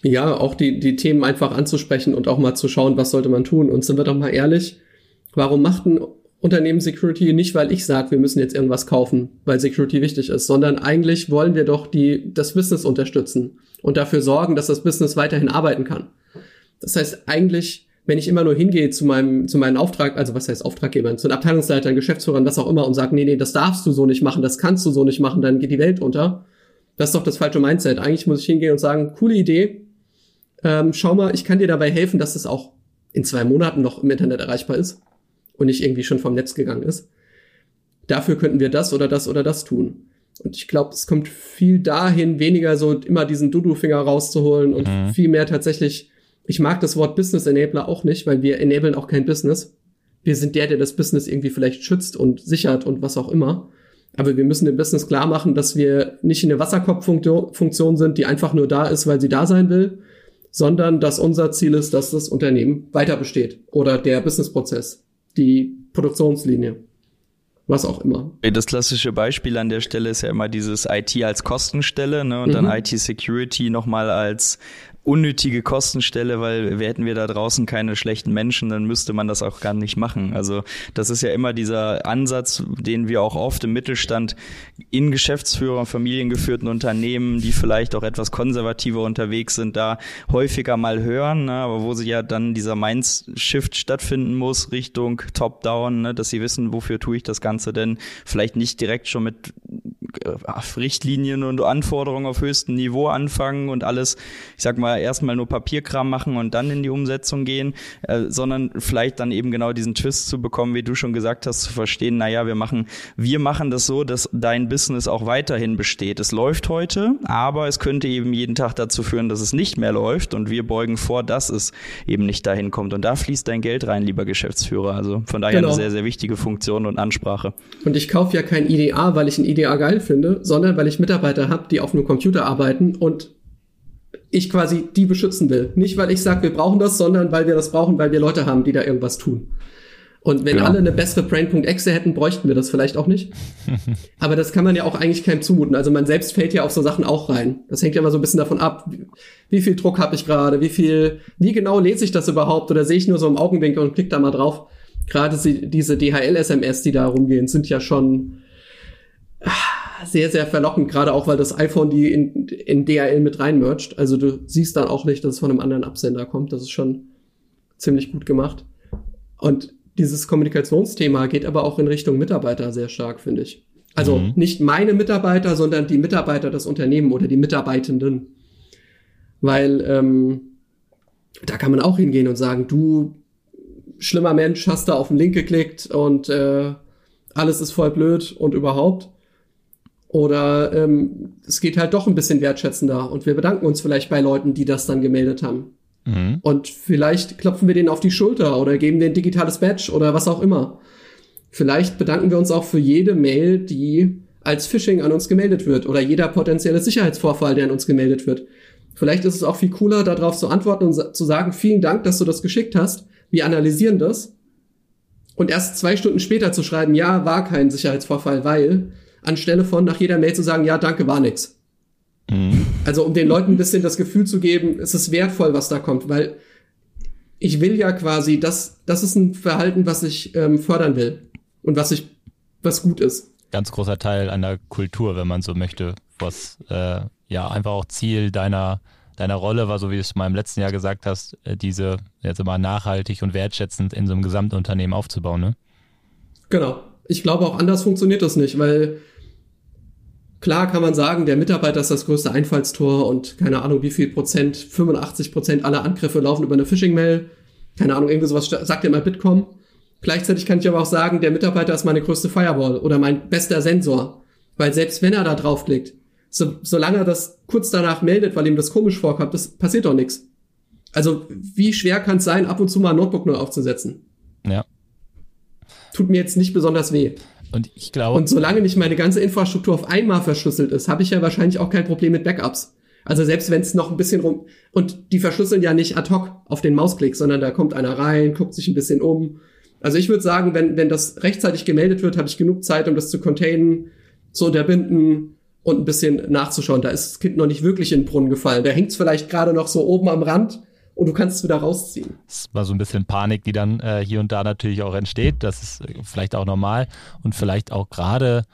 Ja, auch die, die Themen einfach anzusprechen und auch mal zu schauen, was sollte man tun. Und sind wir doch mal ehrlich, warum macht ein Unternehmen Security nicht, weil ich sage, wir müssen jetzt irgendwas kaufen, weil Security wichtig ist, sondern eigentlich wollen wir doch die, das Business unterstützen und dafür sorgen, dass das Business weiterhin arbeiten kann. Das heißt, eigentlich wenn ich immer nur hingehe zu meinem, zu meinem Auftrag, also was heißt Auftraggebern, zu den Abteilungsleitern, Geschäftsführern, was auch immer und sage, nee, nee, das darfst du so nicht machen, das kannst du so nicht machen, dann geht die Welt unter. Das ist doch das falsche Mindset. Eigentlich muss ich hingehen und sagen, coole Idee, ähm, schau mal, ich kann dir dabei helfen, dass es auch in zwei Monaten noch im Internet erreichbar ist und nicht irgendwie schon vom Netz gegangen ist. Dafür könnten wir das oder das oder das tun. Und ich glaube, es kommt viel dahin, weniger so immer diesen Dudu-Finger rauszuholen und mhm. viel mehr tatsächlich ich mag das Wort Business Enabler auch nicht, weil wir enablen auch kein Business. Wir sind der, der das Business irgendwie vielleicht schützt und sichert und was auch immer. Aber wir müssen dem Business klar machen, dass wir nicht eine Wasserkopffunktion sind, die einfach nur da ist, weil sie da sein will, sondern dass unser Ziel ist, dass das Unternehmen weiter besteht oder der Businessprozess, die Produktionslinie was auch immer. Das klassische Beispiel an der Stelle ist ja immer dieses IT als Kostenstelle ne, und mhm. dann IT-Security nochmal als unnötige Kostenstelle, weil hätten wir da draußen keine schlechten Menschen, dann müsste man das auch gar nicht machen. Also das ist ja immer dieser Ansatz, den wir auch oft im Mittelstand in Geschäftsführer, familiengeführten Unternehmen, die vielleicht auch etwas konservativer unterwegs sind, da häufiger mal hören, ne, aber wo sie ja dann dieser Mindshift stattfinden muss Richtung Top-Down, ne, dass sie wissen, wofür tue ich das Ganze denn, vielleicht nicht direkt schon mit Richtlinien und Anforderungen auf höchstem Niveau anfangen und alles, ich sag mal, erstmal nur Papierkram machen und dann in die Umsetzung gehen, äh, sondern vielleicht dann eben genau diesen Twist zu bekommen, wie du schon gesagt hast, zu verstehen, naja, wir machen, wir machen das so, dass dein Business auch weiterhin besteht. Es läuft heute, aber es könnte eben jeden Tag dazu führen, dass es nicht mehr läuft und wir beugen vor, dass es eben nicht dahin kommt. Und da fließt dein Geld rein, lieber Geschäftsführer. Also von daher genau. eine sehr, sehr wichtige Funktion und Ansprache. Und ich kaufe ja kein IDA, weil ich ein IDA geil finde, sondern weil ich Mitarbeiter habe, die auf einem Computer arbeiten und ich quasi die beschützen will. Nicht, weil ich sage, wir brauchen das, sondern weil wir das brauchen, weil wir Leute haben, die da irgendwas tun. Und wenn genau. alle eine bessere Brain.exe hätten, bräuchten wir das vielleicht auch nicht. Aber das kann man ja auch eigentlich keinem zumuten. Also man selbst fällt ja auf so Sachen auch rein. Das hängt ja immer so ein bisschen davon ab, wie, viel Druck habe ich gerade, wie viel, wie genau lese ich das überhaupt oder sehe ich nur so im Augenwinkel und klick da mal drauf. Gerade diese DHL-SMS, die da rumgehen, sind ja schon sehr, sehr verlockend, gerade auch, weil das iPhone die in, in DHL mit reinmercht. Also du siehst dann auch nicht, dass es von einem anderen Absender kommt. Das ist schon ziemlich gut gemacht. Und dieses Kommunikationsthema geht aber auch in Richtung Mitarbeiter sehr stark, finde ich. Also mhm. nicht meine Mitarbeiter, sondern die Mitarbeiter des Unternehmens oder die Mitarbeitenden. Weil ähm, da kann man auch hingehen und sagen, du schlimmer Mensch, hast da auf den Link geklickt und äh, alles ist voll blöd und überhaupt. Oder ähm, es geht halt doch ein bisschen wertschätzender und wir bedanken uns vielleicht bei Leuten, die das dann gemeldet haben. Mhm. Und vielleicht klopfen wir denen auf die Schulter oder geben denen digitales Badge oder was auch immer. Vielleicht bedanken wir uns auch für jede Mail, die als Phishing an uns gemeldet wird oder jeder potenzielle Sicherheitsvorfall, der an uns gemeldet wird. Vielleicht ist es auch viel cooler, darauf zu antworten und zu sagen, vielen Dank, dass du das geschickt hast. Wir analysieren das. Und erst zwei Stunden später zu schreiben, ja, war kein Sicherheitsvorfall, weil, anstelle von nach jeder Mail zu sagen, ja, danke, war nix. Mhm. Also um den Leuten ein bisschen das Gefühl zu geben, es ist wertvoll, was da kommt, weil ich will ja quasi, das, das ist ein Verhalten, was ich ähm, fördern will und was ich, was gut ist. Ganz großer Teil einer Kultur, wenn man so möchte, was äh, ja einfach auch Ziel deiner deiner Rolle war, so wie du es mal im letzten Jahr gesagt hast, äh, diese jetzt immer nachhaltig und wertschätzend in so einem Gesamtunternehmen aufzubauen, ne? Genau. Ich glaube auch anders funktioniert das nicht, weil Klar kann man sagen, der Mitarbeiter ist das größte Einfallstor und keine Ahnung, wie viel Prozent, 85 Prozent aller Angriffe laufen über eine Phishing-Mail. Keine Ahnung, irgendwie sowas sagt ja mal Bitkom. Gleichzeitig kann ich aber auch sagen, der Mitarbeiter ist meine größte Firewall oder mein bester Sensor. Weil selbst wenn er da draufklickt, so, solange er das kurz danach meldet, weil ihm das komisch vorkommt, das passiert doch nichts. Also wie schwer kann es sein, ab und zu mal ein Notebook neu aufzusetzen? Ja. Tut mir jetzt nicht besonders weh. Und ich glaube. Und solange nicht meine ganze Infrastruktur auf einmal verschlüsselt ist, habe ich ja wahrscheinlich auch kein Problem mit Backups. Also selbst wenn es noch ein bisschen rum und die verschlüsseln ja nicht ad hoc auf den Mausklick, sondern da kommt einer rein, guckt sich ein bisschen um. Also ich würde sagen, wenn wenn das rechtzeitig gemeldet wird, habe ich genug Zeit, um das zu containen, zu unterbinden und ein bisschen nachzuschauen. Da ist das Kind noch nicht wirklich in den Brunnen gefallen. Da hängt es vielleicht gerade noch so oben am Rand und du kannst es wieder rausziehen. Das war so ein bisschen Panik, die dann äh, hier und da natürlich auch entsteht. Das ist vielleicht auch normal und vielleicht auch gerade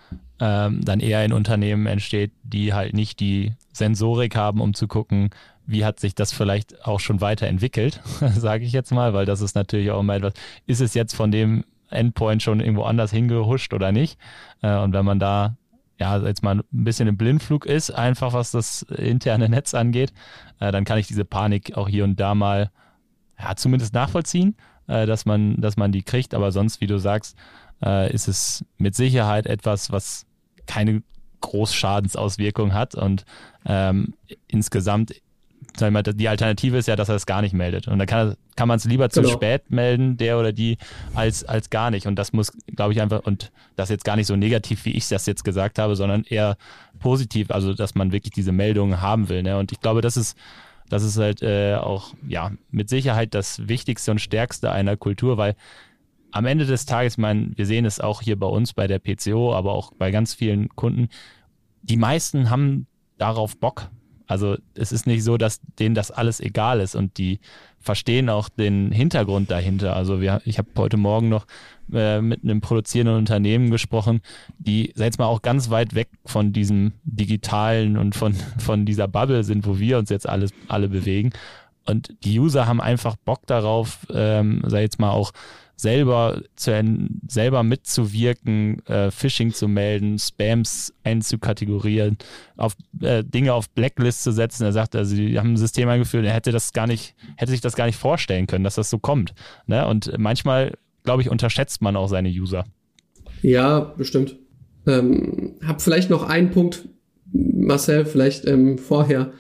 ähm, dann eher in Unternehmen entsteht, die halt nicht die Sensorik haben, um zu gucken, wie hat sich das vielleicht auch schon weiterentwickelt, sage ich jetzt mal, weil das ist natürlich auch immer etwas, ist es jetzt von dem Endpoint schon irgendwo anders hingehuscht oder nicht? Äh, und wenn man da ja, jetzt mal ein bisschen im Blindflug ist, einfach was das interne Netz angeht, äh, dann kann ich diese Panik auch hier und da mal ja, zumindest nachvollziehen, äh, dass, man, dass man die kriegt. Aber sonst, wie du sagst, äh, ist es mit Sicherheit etwas, was keine Großschadensauswirkung hat und ähm, insgesamt die Alternative ist ja, dass er es gar nicht meldet. Und dann kann, kann man es lieber zu genau. spät melden, der oder die, als, als gar nicht. Und das muss, glaube ich, einfach, und das jetzt gar nicht so negativ, wie ich das jetzt gesagt habe, sondern eher positiv, also dass man wirklich diese Meldungen haben will. Ne? Und ich glaube, das ist, das ist halt äh, auch, ja, mit Sicherheit das Wichtigste und Stärkste einer Kultur, weil am Ende des Tages, ich meine, wir sehen es auch hier bei uns bei der PCO, aber auch bei ganz vielen Kunden, die meisten haben darauf Bock, also es ist nicht so, dass denen das alles egal ist und die verstehen auch den Hintergrund dahinter. Also wir, ich habe heute Morgen noch äh, mit einem produzierenden Unternehmen gesprochen, die jetzt mal auch ganz weit weg von diesem digitalen und von, von dieser Bubble sind, wo wir uns jetzt alles, alle bewegen. Und die User haben einfach Bock darauf, ähm, sei jetzt mal auch selber, zu, selber mitzuwirken, äh, Phishing zu melden, Spams einzukategorieren, auf äh, Dinge auf Blacklist zu setzen. Er sagt, also sie haben ein System eingeführt, er hätte das gar nicht, hätte sich das gar nicht vorstellen können, dass das so kommt. Ne? Und manchmal, glaube ich, unterschätzt man auch seine User. Ja, bestimmt. Ähm, hab vielleicht noch einen Punkt, Marcel, vielleicht ähm, vorher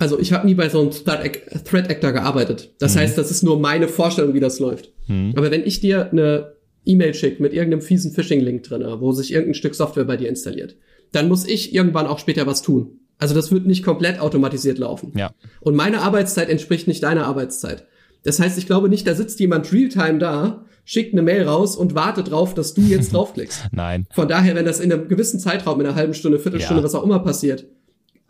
also ich habe nie bei so einem Threat Actor gearbeitet. Das mhm. heißt, das ist nur meine Vorstellung, wie das läuft. Mhm. Aber wenn ich dir eine E-Mail schicke mit irgendeinem fiesen Phishing-Link drin, wo sich irgendein Stück Software bei dir installiert, dann muss ich irgendwann auch später was tun. Also das wird nicht komplett automatisiert laufen. Ja. Und meine Arbeitszeit entspricht nicht deiner Arbeitszeit. Das heißt, ich glaube nicht, da sitzt jemand Realtime da, schickt eine Mail raus und wartet drauf, dass du jetzt draufklickst. Nein. Von daher, wenn das in einem gewissen Zeitraum, in einer halben Stunde, Viertelstunde, ja. was auch immer passiert,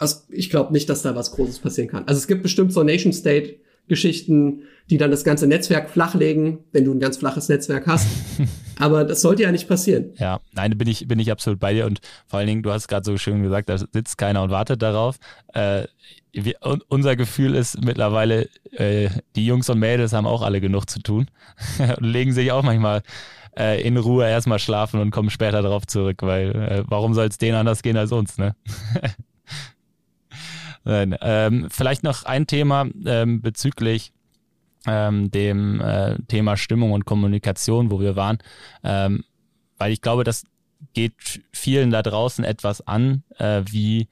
also ich glaube nicht, dass da was Großes passieren kann. Also es gibt bestimmt so Nation State Geschichten, die dann das ganze Netzwerk flachlegen, wenn du ein ganz flaches Netzwerk hast. Aber das sollte ja nicht passieren. Ja, nein, bin ich, bin ich absolut bei dir. Und vor allen Dingen, du hast gerade so schön gesagt, da sitzt keiner und wartet darauf. Äh, wir, unser Gefühl ist mittlerweile, äh, die Jungs und Mädels haben auch alle genug zu tun und legen sich auch manchmal äh, in Ruhe erstmal schlafen und kommen später darauf zurück, weil äh, warum soll es denen anders gehen als uns, ne? ähm, vielleicht noch ein Thema ähm, bezüglich ähm, dem äh, Thema Stimmung und Kommunikation, wo wir waren, ähm, weil ich glaube, das geht vielen da draußen etwas an, äh, wie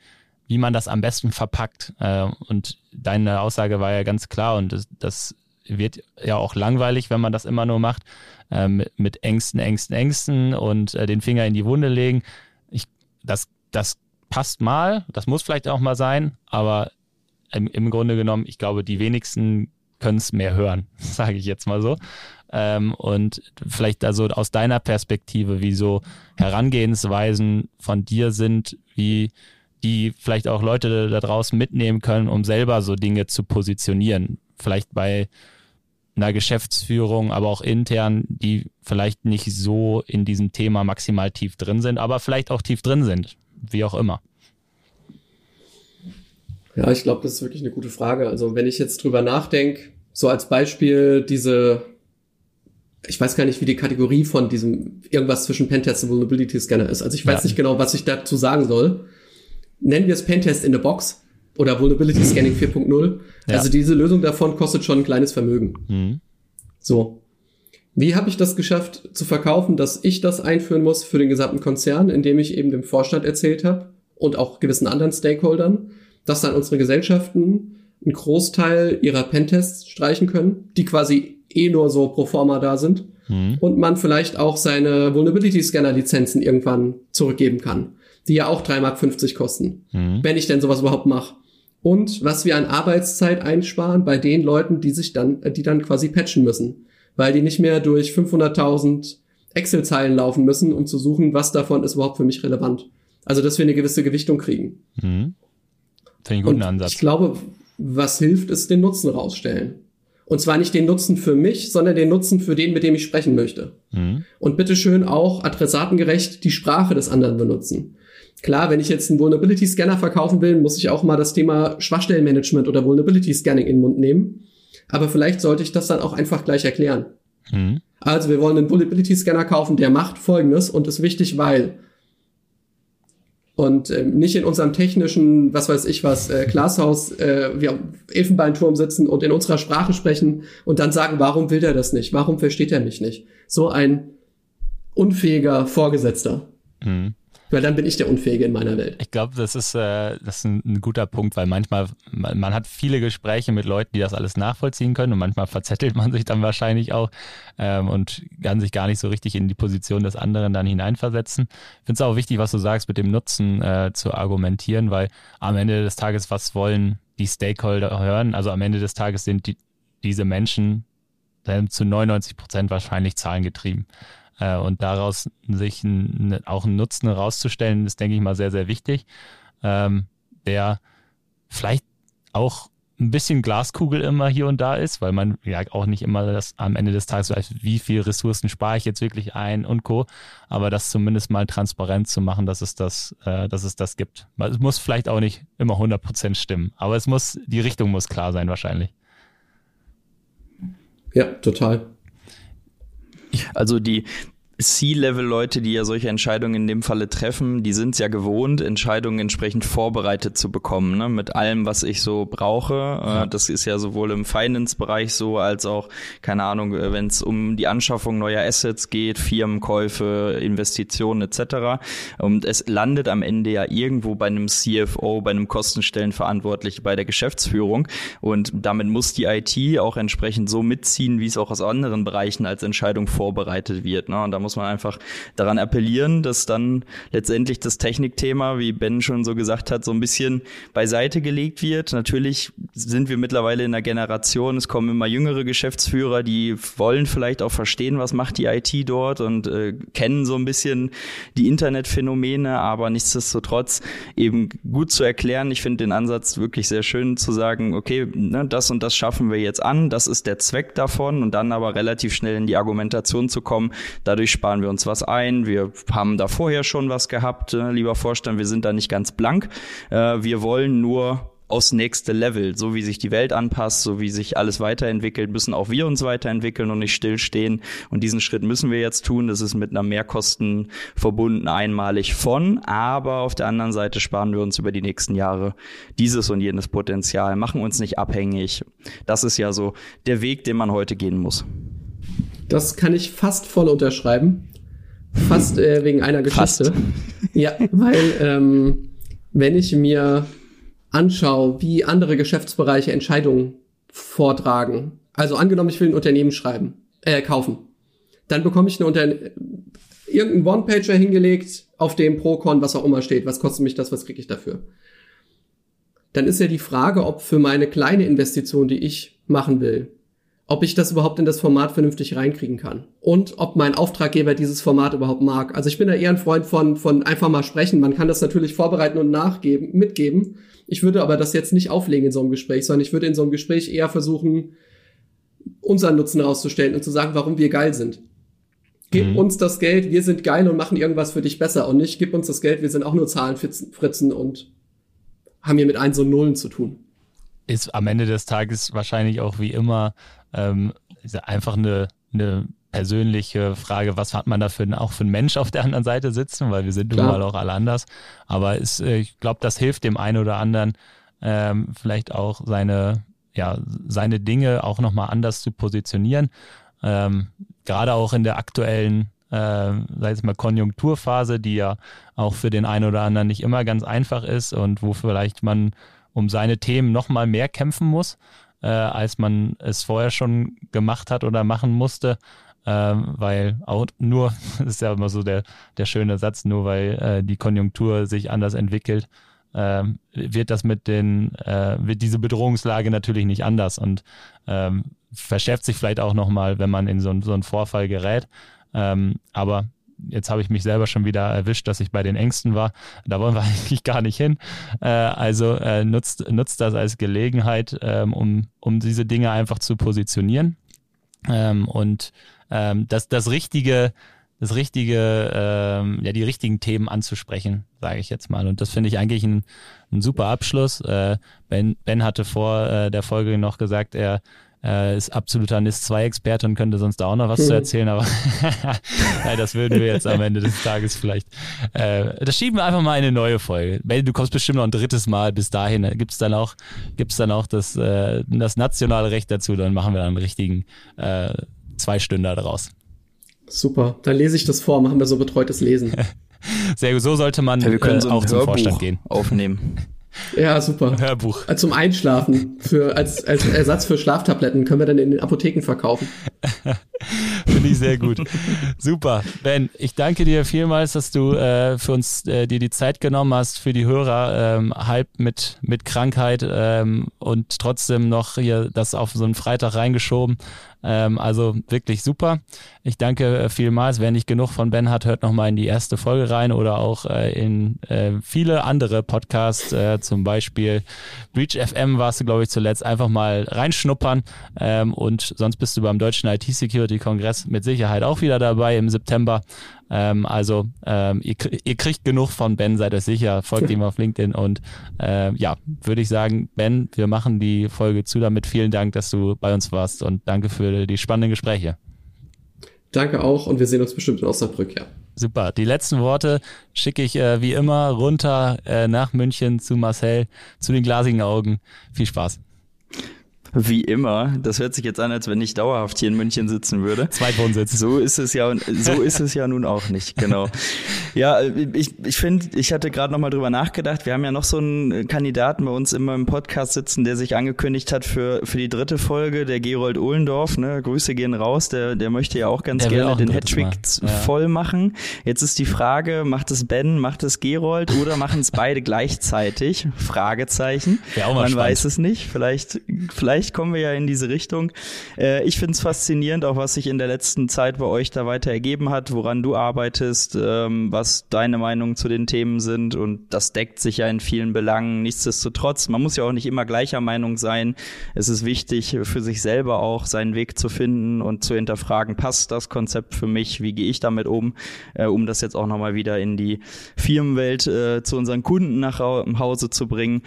wie man das am besten verpackt. Äh, und deine Aussage war ja ganz klar und das, das wird ja auch langweilig, wenn man das immer nur macht, äh, mit, mit Ängsten, Ängsten, Ängsten und äh, den Finger in die Wunde legen. Ich, das, das passt mal, das muss vielleicht auch mal sein, aber im, im Grunde genommen, ich glaube, die wenigsten können es mehr hören, sage ich jetzt mal so. Ähm, und vielleicht also aus deiner Perspektive, wie so Herangehensweisen von dir sind, wie die vielleicht auch Leute da draußen mitnehmen können, um selber so Dinge zu positionieren. Vielleicht bei einer Geschäftsführung, aber auch intern, die vielleicht nicht so in diesem Thema maximal tief drin sind, aber vielleicht auch tief drin sind wie auch immer? Ja, ich glaube, das ist wirklich eine gute Frage. Also wenn ich jetzt drüber nachdenke, so als Beispiel diese, ich weiß gar nicht, wie die Kategorie von diesem irgendwas zwischen Pentest und Vulnerability Scanner ist. Also ich weiß ja. nicht genau, was ich dazu sagen soll. Nennen wir es Pentest in the Box oder Vulnerability Scanning 4.0. Ja. Also diese Lösung davon kostet schon ein kleines Vermögen. Mhm. So. Wie habe ich das geschafft zu verkaufen, dass ich das einführen muss für den gesamten Konzern, indem ich eben dem Vorstand erzählt habe und auch gewissen anderen Stakeholdern, dass dann unsere Gesellschaften einen Großteil ihrer Pentests streichen können, die quasi eh nur so pro forma da sind mhm. und man vielleicht auch seine Vulnerability Scanner Lizenzen irgendwann zurückgeben kann, die ja auch 3,50 Mark kosten, mhm. wenn ich denn sowas überhaupt mache. Und was wir an Arbeitszeit einsparen bei den Leuten, die sich dann, die dann quasi patchen müssen weil die nicht mehr durch 500.000 Excel-Zeilen laufen müssen, um zu suchen, was davon ist überhaupt für mich relevant. Also, dass wir eine gewisse Gewichtung kriegen. Mhm. Finde ich einen guten Und Ansatz. Ich glaube, was hilft, ist den Nutzen rausstellen. Und zwar nicht den Nutzen für mich, sondern den Nutzen für den, mit dem ich sprechen möchte. Mhm. Und bitteschön auch adressatengerecht die Sprache des anderen benutzen. Klar, wenn ich jetzt einen Vulnerability Scanner verkaufen will, muss ich auch mal das Thema Schwachstellenmanagement oder Vulnerability Scanning in den Mund nehmen aber vielleicht sollte ich das dann auch einfach gleich erklären. Mhm. Also wir wollen einen Vulnerability Scanner kaufen, der macht Folgendes und ist wichtig, weil und ähm, nicht in unserem technischen, was weiß ich was, äh, Glashaus, äh, wir am Elfenbeinturm sitzen und in unserer Sprache sprechen und dann sagen, warum will der das nicht? Warum versteht er mich nicht? So ein unfähiger Vorgesetzter. Mhm. Weil dann bin ich der Unfähige in meiner Welt. Ich glaube, das ist, äh, das ist ein, ein, guter Punkt, weil manchmal, man, man, hat viele Gespräche mit Leuten, die das alles nachvollziehen können und manchmal verzettelt man sich dann wahrscheinlich auch ähm, und kann sich gar nicht so richtig in die Position des anderen dann hineinversetzen. Ich finde es auch wichtig, was du sagst, mit dem Nutzen äh, zu argumentieren, weil am Ende des Tages, was wollen die Stakeholder hören? Also am Ende des Tages sind die, diese Menschen zu 99 Prozent wahrscheinlich zahlengetrieben. Äh, und daraus sich ein, auch einen Nutzen herauszustellen, ist, denke ich mal, sehr, sehr wichtig. Ähm, der vielleicht auch ein bisschen Glaskugel immer hier und da ist, weil man ja auch nicht immer das am Ende des Tages weiß, wie viel Ressourcen spare ich jetzt wirklich ein und Co. Aber das zumindest mal transparent zu machen, dass es das, äh, dass es das gibt. Es muss vielleicht auch nicht immer 100 Prozent stimmen, aber es muss, die Richtung muss klar sein wahrscheinlich. Ja, total. Also die C-Level-Leute, die ja solche Entscheidungen in dem Falle treffen, die sind es ja gewohnt, Entscheidungen entsprechend vorbereitet zu bekommen, ne? mit allem, was ich so brauche. Äh, ja. Das ist ja sowohl im Finance-Bereich so, als auch, keine Ahnung, äh, wenn es um die Anschaffung neuer Assets geht, Firmenkäufe, Investitionen etc. Und es landet am Ende ja irgendwo bei einem CFO, bei einem Kostenstellenverantwortlichen, bei der Geschäftsführung. Und damit muss die IT auch entsprechend so mitziehen, wie es auch aus anderen Bereichen als Entscheidung vorbereitet wird. Ne? Und da muss man einfach daran appellieren, dass dann letztendlich das Technikthema, wie Ben schon so gesagt hat, so ein bisschen beiseite gelegt wird. Natürlich sind wir mittlerweile in einer Generation, es kommen immer jüngere Geschäftsführer, die wollen vielleicht auch verstehen, was macht die IT dort und äh, kennen so ein bisschen die Internetphänomene, aber nichtsdestotrotz eben gut zu erklären. Ich finde den Ansatz wirklich sehr schön zu sagen, okay, ne, das und das schaffen wir jetzt an, das ist der Zweck davon und dann aber relativ schnell in die Argumentation zu kommen. Dadurch sparen wir uns was ein. Wir haben da vorher schon was gehabt, äh, lieber Vorstand. Wir sind da nicht ganz blank. Äh, wir wollen nur aufs nächste Level. So wie sich die Welt anpasst, so wie sich alles weiterentwickelt, müssen auch wir uns weiterentwickeln und nicht stillstehen. Und diesen Schritt müssen wir jetzt tun. Das ist mit einer Mehrkosten verbunden einmalig von. Aber auf der anderen Seite sparen wir uns über die nächsten Jahre dieses und jenes Potenzial, machen uns nicht abhängig. Das ist ja so der Weg, den man heute gehen muss. Das kann ich fast voll unterschreiben. Fast äh, wegen einer Geschichte. Fast. Ja, weil ähm, wenn ich mir anschaue, wie andere Geschäftsbereiche Entscheidungen vortragen, also angenommen, ich will ein Unternehmen schreiben, äh, kaufen, dann bekomme ich eine Unter irgendeinen One-Pager hingelegt, auf dem Pro-Con, was auch immer steht. Was kostet mich das, was kriege ich dafür? Dann ist ja die Frage, ob für meine kleine Investition, die ich machen will, ob ich das überhaupt in das Format vernünftig reinkriegen kann und ob mein Auftraggeber dieses Format überhaupt mag. Also ich bin da eher ein Freund von, von einfach mal sprechen. Man kann das natürlich vorbereiten und nachgeben, mitgeben. Ich würde aber das jetzt nicht auflegen in so einem Gespräch, sondern ich würde in so einem Gespräch eher versuchen, unseren Nutzen herauszustellen und zu sagen, warum wir geil sind. Gib mhm. uns das Geld, wir sind geil und machen irgendwas für dich besser und nicht gib uns das Geld, wir sind auch nur Zahlenfritzen und haben hier mit Eins und Nullen zu tun. Ist am Ende des Tages wahrscheinlich auch wie immer ähm, einfach eine, eine persönliche Frage, was hat man da für, auch für einen Mensch auf der anderen Seite sitzen, weil wir sind nun mal auch alle anders. Aber ist, äh, ich glaube, das hilft dem einen oder anderen ähm, vielleicht auch seine, ja, seine Dinge auch nochmal anders zu positionieren. Ähm, gerade auch in der aktuellen, äh, sei es mal Konjunkturphase, die ja auch für den einen oder anderen nicht immer ganz einfach ist und wo vielleicht man um seine Themen nochmal mehr kämpfen muss äh, als man es vorher schon gemacht hat oder machen musste. Ähm, weil auch nur, das ist ja immer so der, der schöne Satz, nur weil äh, die Konjunktur sich anders entwickelt, ähm, wird das mit den, äh, wird diese Bedrohungslage natürlich nicht anders und ähm, verschärft sich vielleicht auch nochmal, wenn man in so, so einen Vorfall gerät. Ähm, aber jetzt habe ich mich selber schon wieder erwischt, dass ich bei den Ängsten war. Da wollen wir eigentlich gar nicht hin. Äh, also äh, nutzt, nutzt das als Gelegenheit, ähm, um, um diese Dinge einfach zu positionieren. Ähm, und ähm, das, das richtige, das richtige, ähm, ja, die richtigen Themen anzusprechen, sage ich jetzt mal. Und das finde ich eigentlich ein, ein super Abschluss. Äh, ben, ben hatte vor äh, der Folge noch gesagt, er äh, ist absoluter NIS-2-Experte und könnte sonst auch noch was zu erzählen, aber ja, das würden wir jetzt am Ende des Tages vielleicht. Äh, das schieben wir einfach mal in eine neue Folge. Du kommst bestimmt noch ein drittes Mal bis dahin. Gibt es dann auch, gibt's dann auch das, äh, das nationale Recht dazu, dann machen wir dann einen richtigen äh, Zwei-Stünder daraus. Super, dann lese ich das vor, machen wir so betreutes Lesen. Sehr gut, so sollte man ja, wir können äh, so auch zum Vorstand gehen. Aufnehmen. Ja, super. Hörbuch. Äh, zum Einschlafen. Für, als, als Ersatz für Schlaftabletten können wir dann in den Apotheken verkaufen. Finde ich sehr gut. super. Ben, ich danke dir vielmals, dass du äh, für uns äh, dir die Zeit genommen hast, für die Hörer, ähm, halb mit, mit Krankheit ähm, und trotzdem noch hier das auf so einen Freitag reingeschoben. Ähm, also wirklich super. Ich danke äh, vielmals. Wer nicht genug von Ben hat, hört nochmal in die erste Folge rein oder auch äh, in äh, viele andere Podcasts, äh, zum Beispiel Breach FM warst du, glaube ich, zuletzt. Einfach mal reinschnuppern ähm, und sonst bist du beim Deutschen IT-Security-Kongress mit Sicherheit auch wieder dabei im September. Ähm, also ähm, ihr, ihr, kriegt genug von Ben, seid euch sicher, folgt ihm auf LinkedIn und äh, ja, würde ich sagen, Ben, wir machen die Folge zu damit. Vielen Dank, dass du bei uns warst und danke für die spannenden Gespräche. Danke auch und wir sehen uns bestimmt in Osnabrück, ja. Super. Die letzten Worte schicke ich äh, wie immer runter äh, nach München zu Marcel, zu den glasigen Augen. Viel Spaß. Wie immer. Das hört sich jetzt an, als wenn ich dauerhaft hier in München sitzen würde. Zweitwohnsitz. So ist es ja, so ist es ja nun auch nicht, genau. Ja, ich, ich finde, ich hatte gerade nochmal drüber nachgedacht. Wir haben ja noch so einen Kandidaten bei uns immer im Podcast sitzen, der sich angekündigt hat für, für die dritte Folge, der Gerold Ohlendorf, ne? Grüße gehen raus, der, der möchte ja auch ganz der gerne auch den Hattrick ja. voll machen. Jetzt ist die Frage, macht es Ben, macht es Gerold oder machen es beide gleichzeitig? Fragezeichen. Man spannend. weiß es nicht. Vielleicht, vielleicht vielleicht kommen wir ja in diese Richtung. Äh, ich finde es faszinierend, auch was sich in der letzten Zeit bei euch da weiter ergeben hat, woran du arbeitest, ähm, was deine Meinungen zu den Themen sind und das deckt sich ja in vielen Belangen. Nichtsdestotrotz, man muss ja auch nicht immer gleicher Meinung sein. Es ist wichtig für sich selber auch seinen Weg zu finden und zu hinterfragen, passt das Konzept für mich, wie gehe ich damit um, äh, um das jetzt auch nochmal wieder in die Firmenwelt äh, zu unseren Kunden nach Hause zu bringen.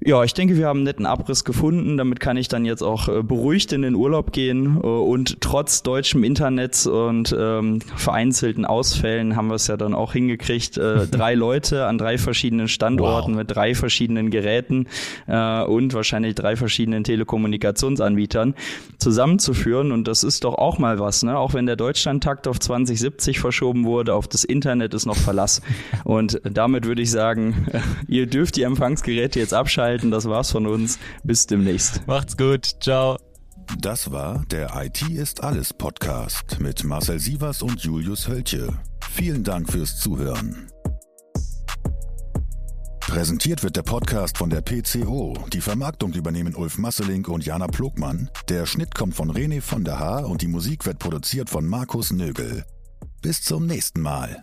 Ja, ich denke, wir haben einen netten Abriss gefunden. Damit kann ich dann jetzt auch äh, beruhigt in den Urlaub gehen. Äh, und trotz deutschem Internet und ähm, vereinzelten Ausfällen haben wir es ja dann auch hingekriegt, äh, drei Leute an drei verschiedenen Standorten wow. mit drei verschiedenen Geräten äh, und wahrscheinlich drei verschiedenen Telekommunikationsanbietern zusammenzuführen. Und das ist doch auch mal was, ne? Auch wenn der Deutschlandtakt auf 2070 verschoben wurde, auf das Internet ist noch Verlass. Und damit würde ich sagen, ihr dürft die Empfangsgeräte jetzt abschalten einschalten. Das war's von uns. Bis demnächst. Macht's gut. Ciao. Das war der IT ist alles Podcast mit Marcel Sievers und Julius Hölche. Vielen Dank fürs Zuhören. Präsentiert wird der Podcast von der PCO. Die Vermarktung übernehmen Ulf Masseling und Jana Plogmann. Der Schnitt kommt von René von der Haar und die Musik wird produziert von Markus Nögel. Bis zum nächsten Mal.